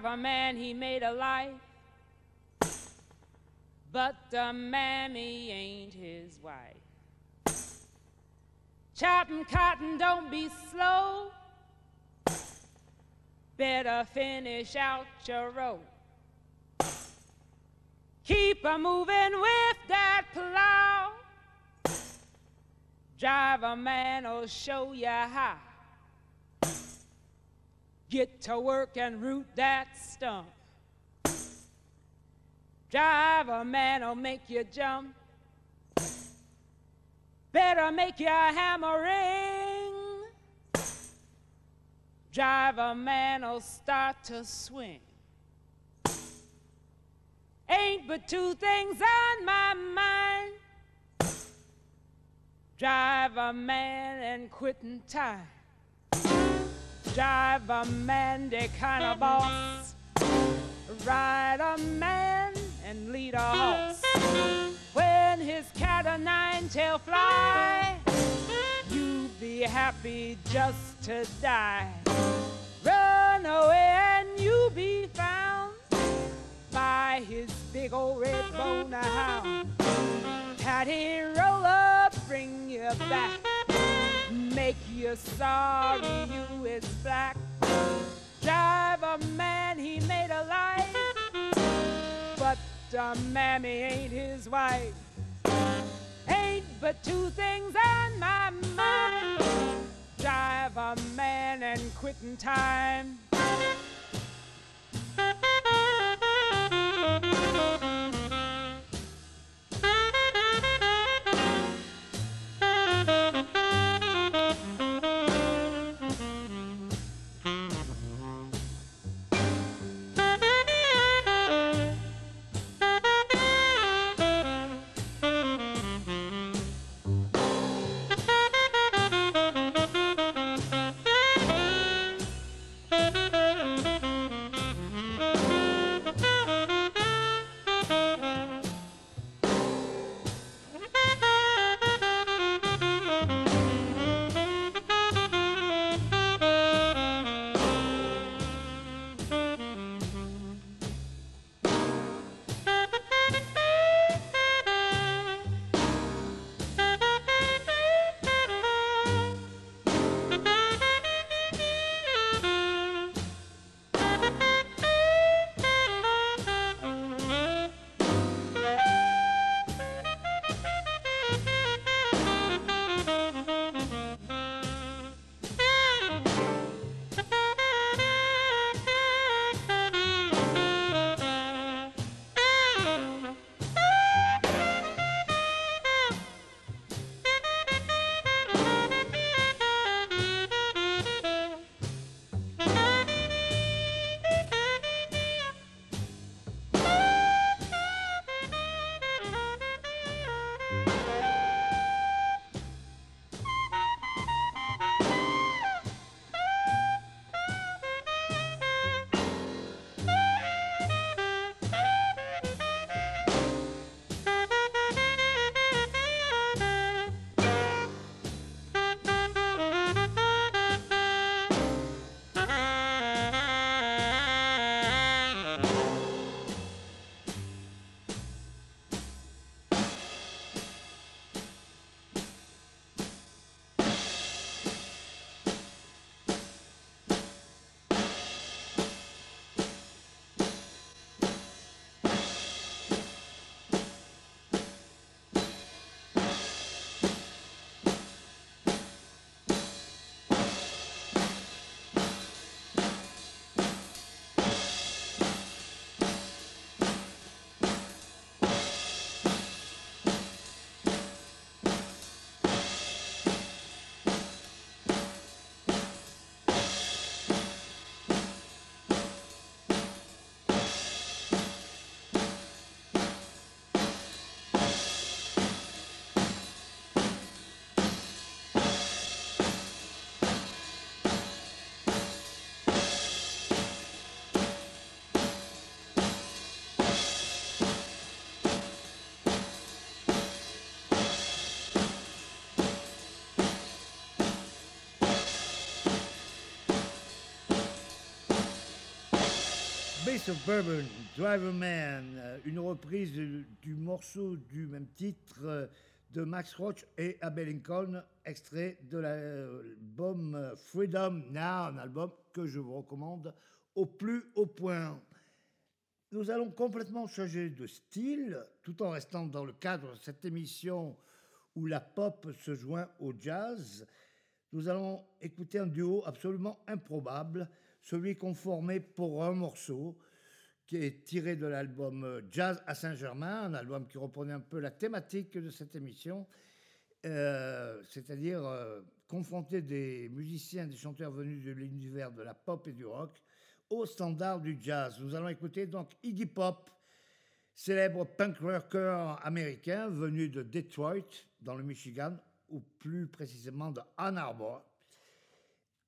Driver man, he made a life, but the mammy ain't his wife. Chopping cotton, don't be slow. Better finish out your row. Keep a moving with that plow. Driver man will show you how. Get to work and root that stump. Driver man'll make you jump. Better make your hammer ring. Driver man'll start to swing. Ain't but two things on my mind. Driver man and quitting time drive a man, the kind of boss. Ride a man and lead a horse. When his cat o' nine tail fly, you be happy just to die. Run away and you be found by his big old red bone hound. Patty roll up, bring you back make you sorry you is black. Jive a man, he made a life, but uh, mammy ain't his wife. Ain't but two things on my mind. Jive a man and quitting time. Bourbon, Driver Man, euh, une reprise du, du morceau du même titre euh, de Max Roach et Abel Lincoln, extrait de l'album euh, Freedom Now, un album que je vous recommande au plus haut point. Nous allons complètement changer de style, tout en restant dans le cadre de cette émission où la pop se joint au jazz. Nous allons écouter un duo absolument improbable, celui qu'on formait pour un morceau, qui est tiré de l'album euh, Jazz à Saint-Germain, un album qui reprenait un peu la thématique de cette émission, euh, c'est-à-dire euh, confronter des musiciens, des chanteurs venus de l'univers de la pop et du rock aux standards du jazz. Nous allons écouter donc Iggy Pop, célèbre punk rocker américain venu de Detroit, dans le Michigan, ou plus précisément de Ann Arbor,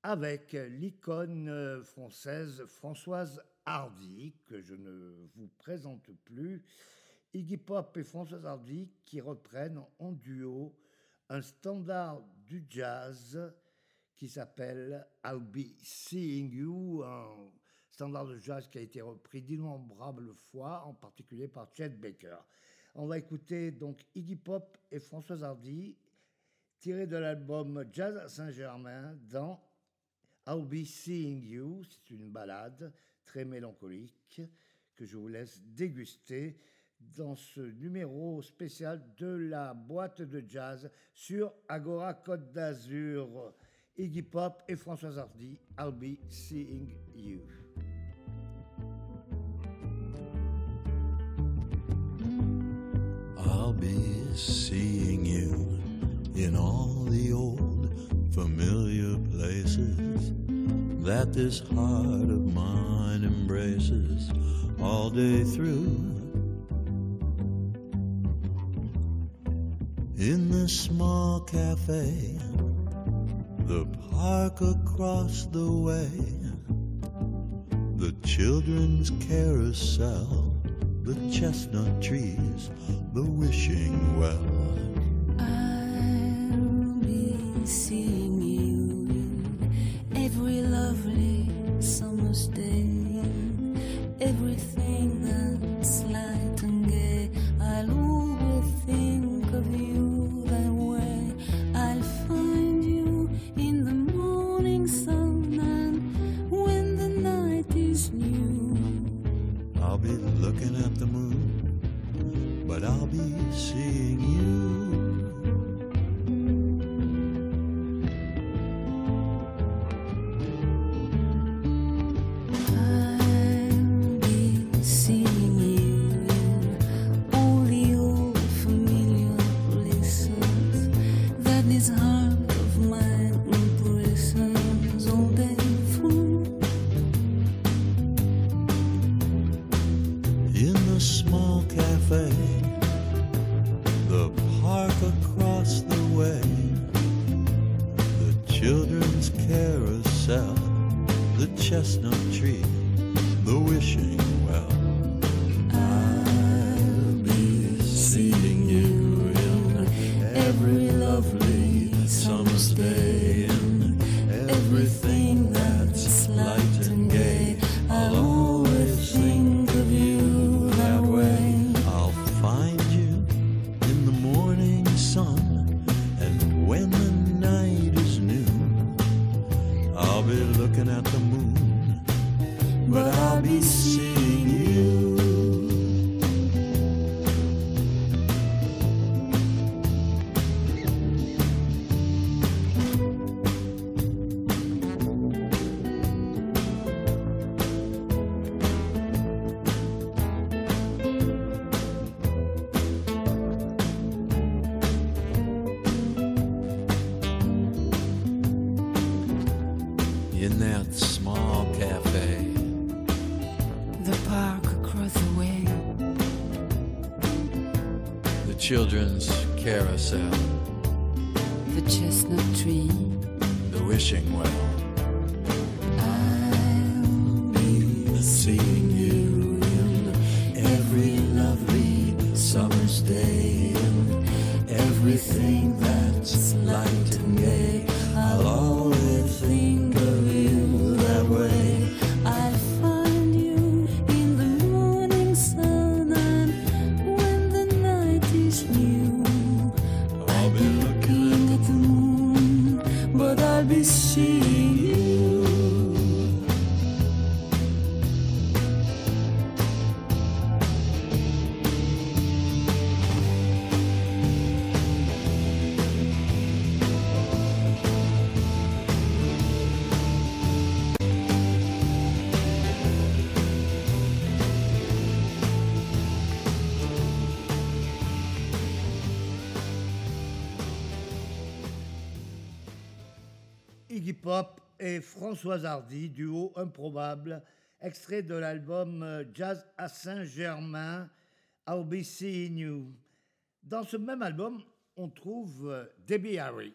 avec l'icône française Françoise Hardy, que je ne vous présente plus. Iggy Pop et Françoise Hardy qui reprennent en duo un standard du jazz qui s'appelle I'll Be Seeing You, un standard de jazz qui a été repris d'innombrables fois, en particulier par Chet Baker. On va écouter donc Iggy Pop et Françoise Hardy tiré de l'album Jazz à Saint-Germain dans I'll Be Seeing You, c'est une balade très mélancolique que je vous laisse déguster dans ce numéro spécial de la boîte de jazz sur Agora Côte d'Azur. Iggy Pop et Françoise Hardy, I'll Be Seeing You. I'll be seeing you in all the old familiar places that this heart of mine embraces all day through. In the small cafe, the park across the way, the children's carousel, the chestnut trees, the wishing well. I'll be stay. Summer's day, Pop et Françoise Hardy, duo improbable, extrait de l'album euh, Jazz à Saint-Germain, I'll Be Seeing You. Dans ce même album, on trouve euh, Debbie Harry.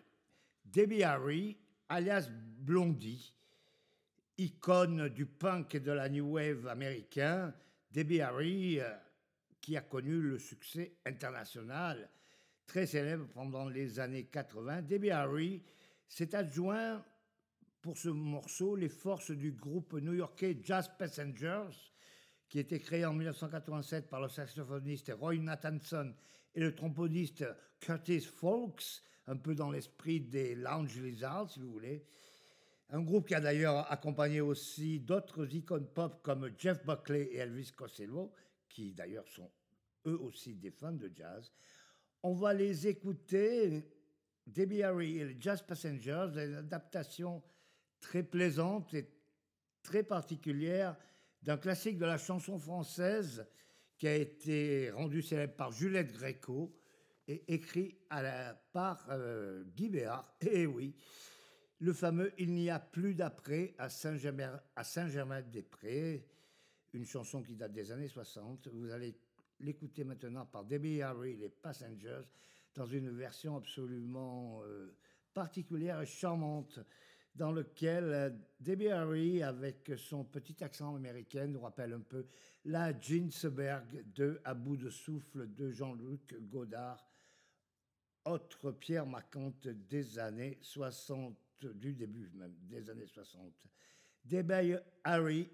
Debbie Harry, alias Blondie, icône du punk et de la new wave américain. Debbie Harry, euh, qui a connu le succès international, très célèbre pendant les années 80. Debbie Harry s'est adjoint pour ce morceau les forces du groupe new-yorkais Jazz Passengers, qui était créé en 1987 par le saxophoniste Roy Nathanson et le tromboniste Curtis Folks, un peu dans l'esprit des Lounge Lizards, si vous voulez. Un groupe qui a d'ailleurs accompagné aussi d'autres icônes pop comme Jeff Buckley et Elvis Costello, qui d'ailleurs sont eux aussi des fans de jazz. On va les écouter, Debbie Harry et les Jazz Passengers, une adaptation très plaisante et très particulière d'un classique de la chanson française qui a été rendu célèbre par Juliette Gréco et écrit à la, par euh, Guy Béard. Et oui, le fameux Il n'y a plus d'après à Saint-Germain- à Saint-Germain-des-Prés, une chanson qui date des années 60. Vous allez l'écouter maintenant par Debbie Harry les Passengers dans une version absolument euh, particulière et charmante dans lequel euh, Debbie Harry, avec son petit accent américain, nous rappelle un peu la Ginsberg de À bout de souffle de Jean-Luc Godard, autre pierre marquante des années 60, du début même des années 60. Debbie Harry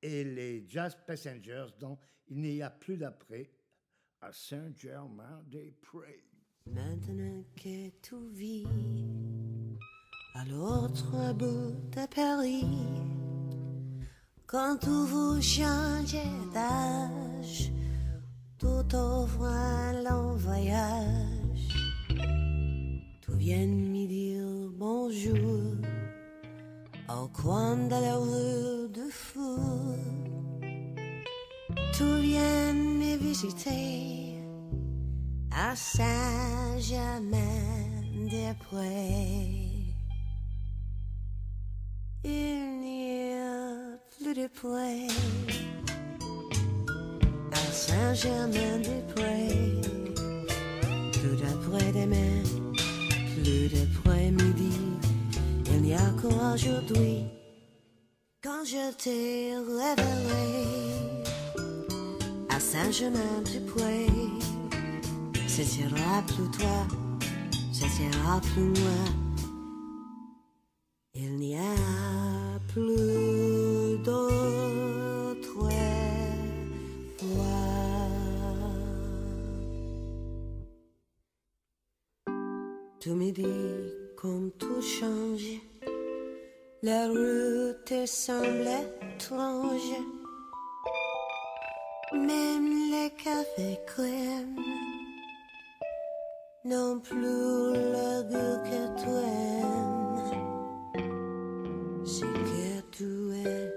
et les Jazz Passengers dans Il n'y a plus d'après à Saint-Germain-des-Prés. Maintenant que tout à l'autre bout de Paris, quand tout vous changez d'âge, tout offre un long voyage, tout vient me dire bonjour au coin de la rue de Fou, tout vient me visiter à Saint-Germain-des-Prés. Il n'y a plus de près à Saint-Germain-des-Prés. Plus d'après-demain, plus d'après-midi. Il n'y a qu'aujourd'hui quand je t'ai réveillé à Saint-Germain-des-Prés. Ce sera plus toi, ce sera plus moi. Il n'y a Tout me dit comme tout change. La route te semble étrange. Même les cafés crèmes non plus le goût que tu aimes. C'est que tu es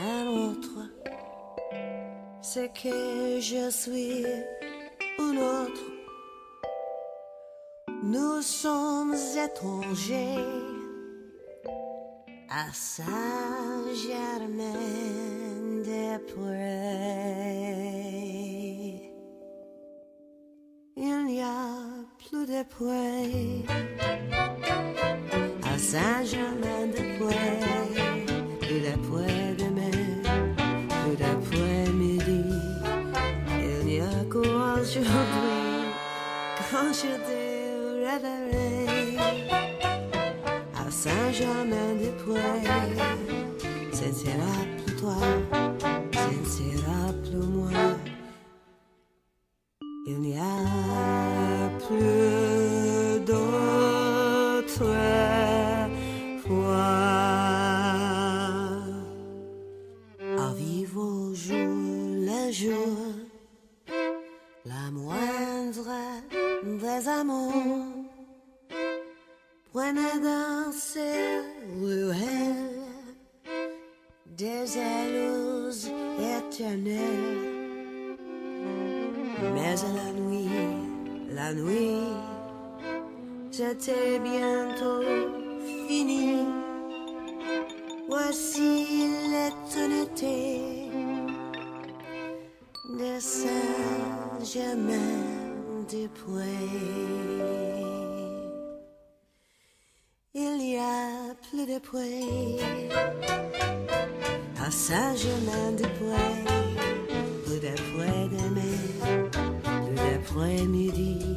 un autre, c'est que je suis un autre. Nous sommes étrangers à Saint-Germain-des-Prés. Il n'y a plus de près à Saint-Germain-des-Prés. Plus d'après-demain, plus d'après-midi. Il n'y a qu'aujourd'hui quand je t'ai à Saint-Germain-des-Prés. Ce ne sera plus toi, ce ne sera plus moi. Il n'y a plus Prenez dans ces ruelles des jalouse éternelle. Mais à la nuit, la nuit, c'était bientôt fini. Voici l'éternité de Saint-Germain-des-Prés. Il n'y a plus de près à Saint-Germain-des-Prés. Plus d'après-demain, plus d'après-midi. On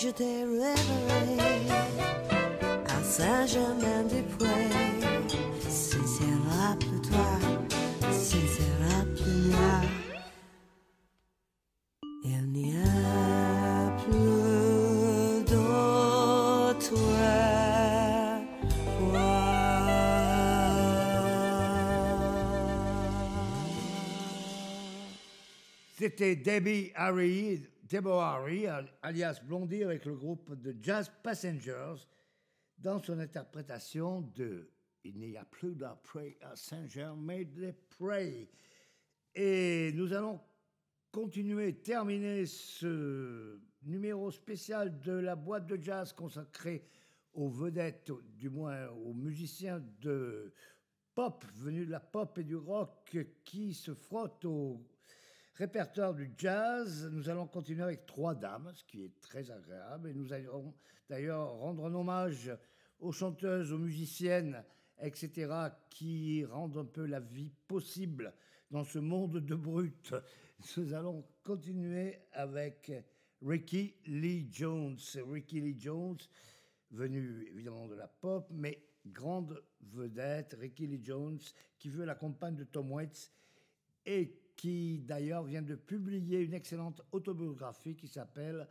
je t'ai rêvé à Saint-Germain-des-Prés. Sincère, rappelle-toi, sincère, rappelle-moi. Il n'y a plus d'autre C'était Debbie Harry, Deborah Harry, alias Blondie, avec le groupe de Jazz Passengers, dans son interprétation de Il n'y a plus d'après à Saint-Germain-des-Prés. Et nous allons continuer, terminer ce numéro spécial de la boîte de jazz consacrée aux vedettes, du moins aux musiciens de pop, venus de la pop et du rock, qui se frottent au répertoire du jazz. Nous allons continuer avec trois dames, ce qui est très agréable. Et nous allons d'ailleurs rendre un hommage aux chanteuses, aux musiciennes, etc., qui rendent un peu la vie possible dans ce monde de brutes. Nous allons continuer avec Ricky Lee Jones. Ricky Lee Jones, venu évidemment de la pop, mais grande vedette, Ricky Lee Jones, qui veut la compagne de Tom Waits et qui d'ailleurs vient de publier une excellente autobiographie qui s'appelle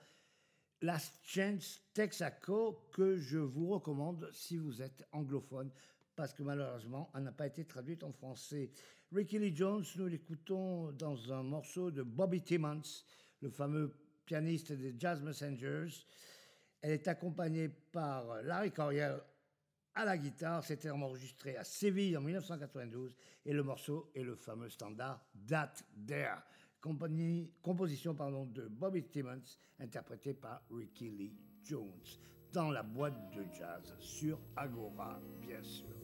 Last Chance Texaco, que je vous recommande si vous êtes anglophone, parce que malheureusement, elle n'a pas été traduite en français. Ricky Lee Jones, nous l'écoutons dans un morceau de Bobby Timmons, le fameux pianiste des Jazz Messengers. Elle est accompagnée par Larry Coryell à la guitare. C'était enregistré à Séville en 1992 et le morceau est le fameux standard That There. Composition pardon, de Bobby Timmons, interprété par Ricky Lee Jones, dans la boîte de jazz sur Agora, bien sûr.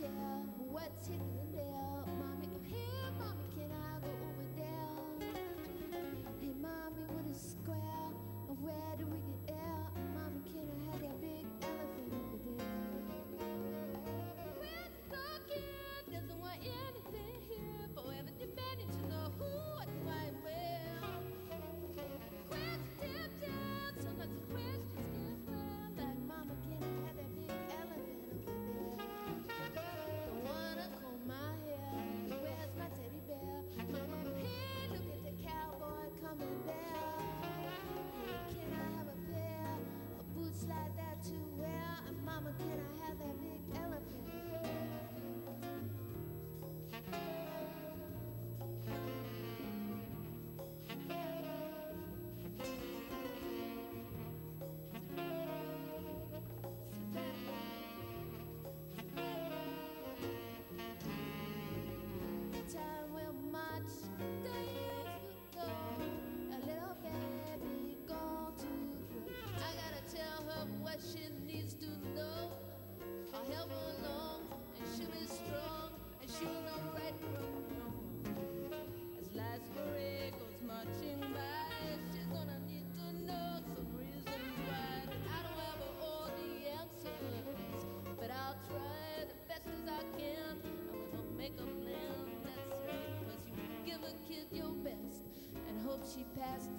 In she passed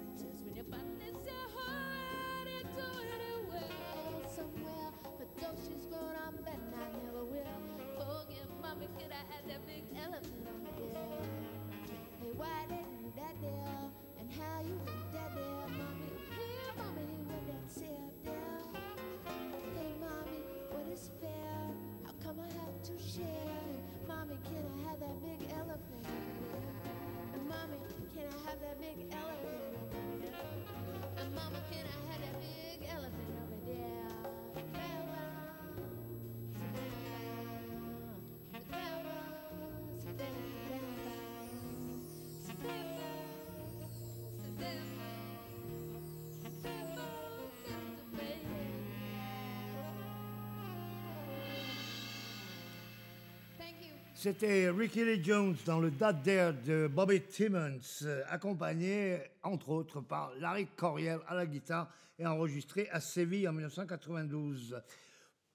C'était Ricky Lee Jones dans le Dad Dare de Bobby Timmons, euh, accompagné entre autres par Larry Coryell à la guitare et enregistré à Séville en 1992.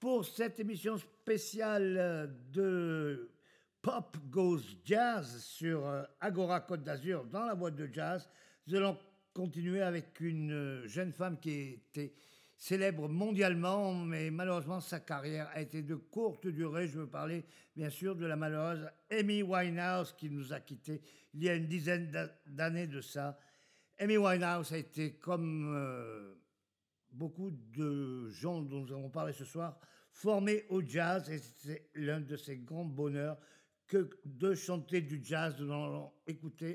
Pour cette émission spéciale euh, de Pop Goes Jazz sur euh, Agora Côte d'Azur dans la boîte de jazz, nous allons continuer avec une jeune femme qui était célèbre mondialement, mais malheureusement sa carrière a été de courte durée. Je veux parler bien sûr de la malheureuse Amy Winehouse qui nous a quittés il y a une dizaine d'a- d'années de ça. Amy Winehouse a été comme euh, beaucoup de gens dont nous avons parlé ce soir, formée au jazz et c'est l'un de ses grands bonheurs que de chanter du jazz. Nous l'avons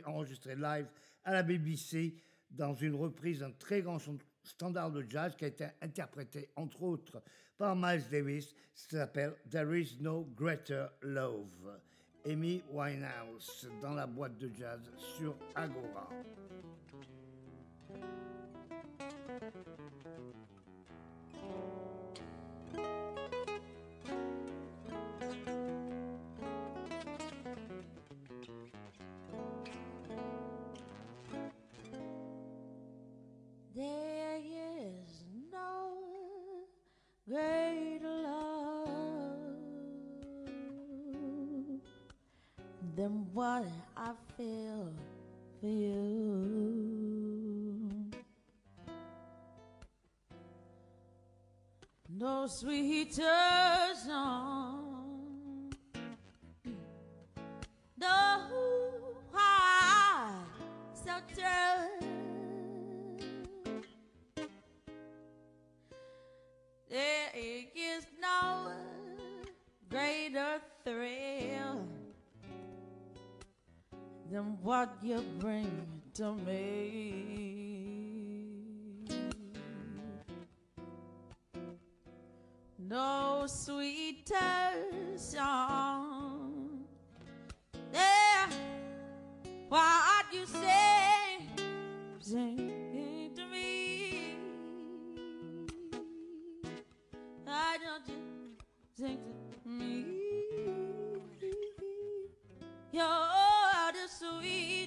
enregistré live à la BBC dans une reprise d'un très grand chan- standard de jazz qui a été interprété entre autres par Miles Davis. Ça s'appelle There is no greater love. Amy Winehouse dans la boîte de jazz sur Agora. Greater love than what I feel for you. No sweeter song, no heart so true. No greater thrill than what you bring to me. No sweeter song. There, what you say, sing to me? You're the sweetest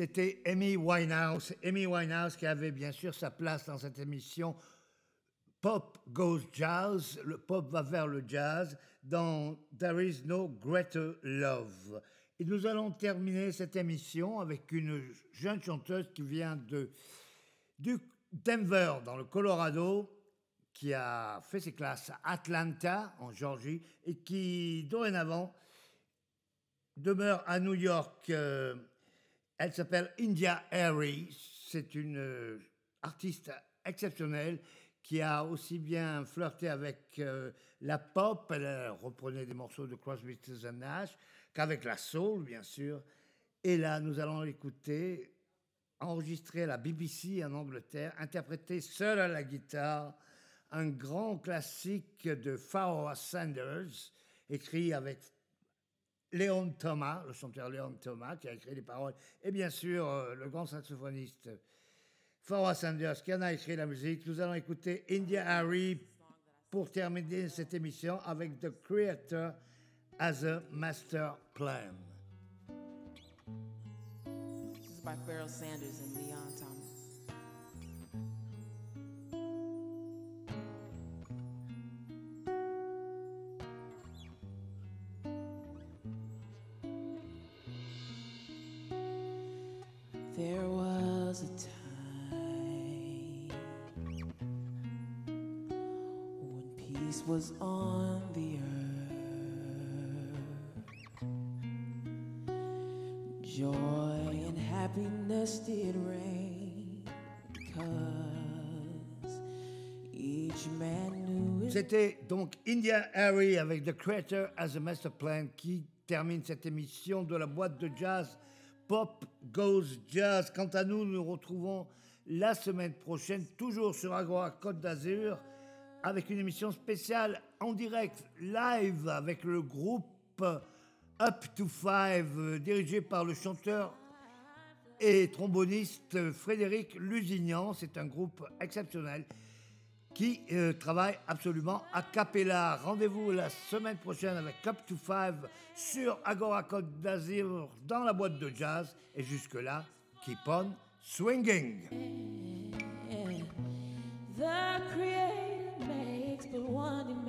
C'était Amy Winehouse. Amy Winehouse qui avait bien sûr sa place dans cette émission Pop Goes Jazz. Le pop va vers le jazz dans There is no greater love. Et nous allons terminer cette émission avec une jeune chanteuse qui vient de Denver dans le Colorado qui a fait ses classes à Atlanta en Georgie et qui dorénavant demeure à New York. euh, Elle s'appelle India Airy. C'est une euh, artiste exceptionnelle qui a aussi bien flirté avec euh, la pop, elle euh, reprenait des morceaux de Crosby, Stills and Nash, qu'avec la soul, bien sûr. Et là, nous allons l'écouter, enregistré à la BBC en Angleterre, interprété seul à la guitare, un grand classique de Pharoah Sanders, écrit avec Léon Thomas, le chanteur Léon Thomas, qui a écrit les paroles, et bien sûr euh, le grand saxophoniste Pharoah Sanders, qui en a écrit la musique. Nous allons écouter India Harry pour terminer cette émission avec The Creator as a Master Plan. Sanders. Was on the earth. Joy and happiness did reign because each man knew it. C'était donc India Harry avec The Creator as a Master Plan qui termine cette émission de la boîte de jazz Pop Goes Jazz. Quant à nous, nous retrouvons la semaine prochaine, toujours sur Agora Côte d'Azur, avec une émission spéciale en direct, live, avec le groupe Up to Five, dirigé par le chanteur et tromboniste Frédéric Lusignan. C'est un groupe exceptionnel qui euh, travaille absolument a cappella. Rendez-vous la semaine prochaine avec Up to Five sur Agora Côte d'Azur dans la boîte de jazz. Et jusque-là, keep on swinging. One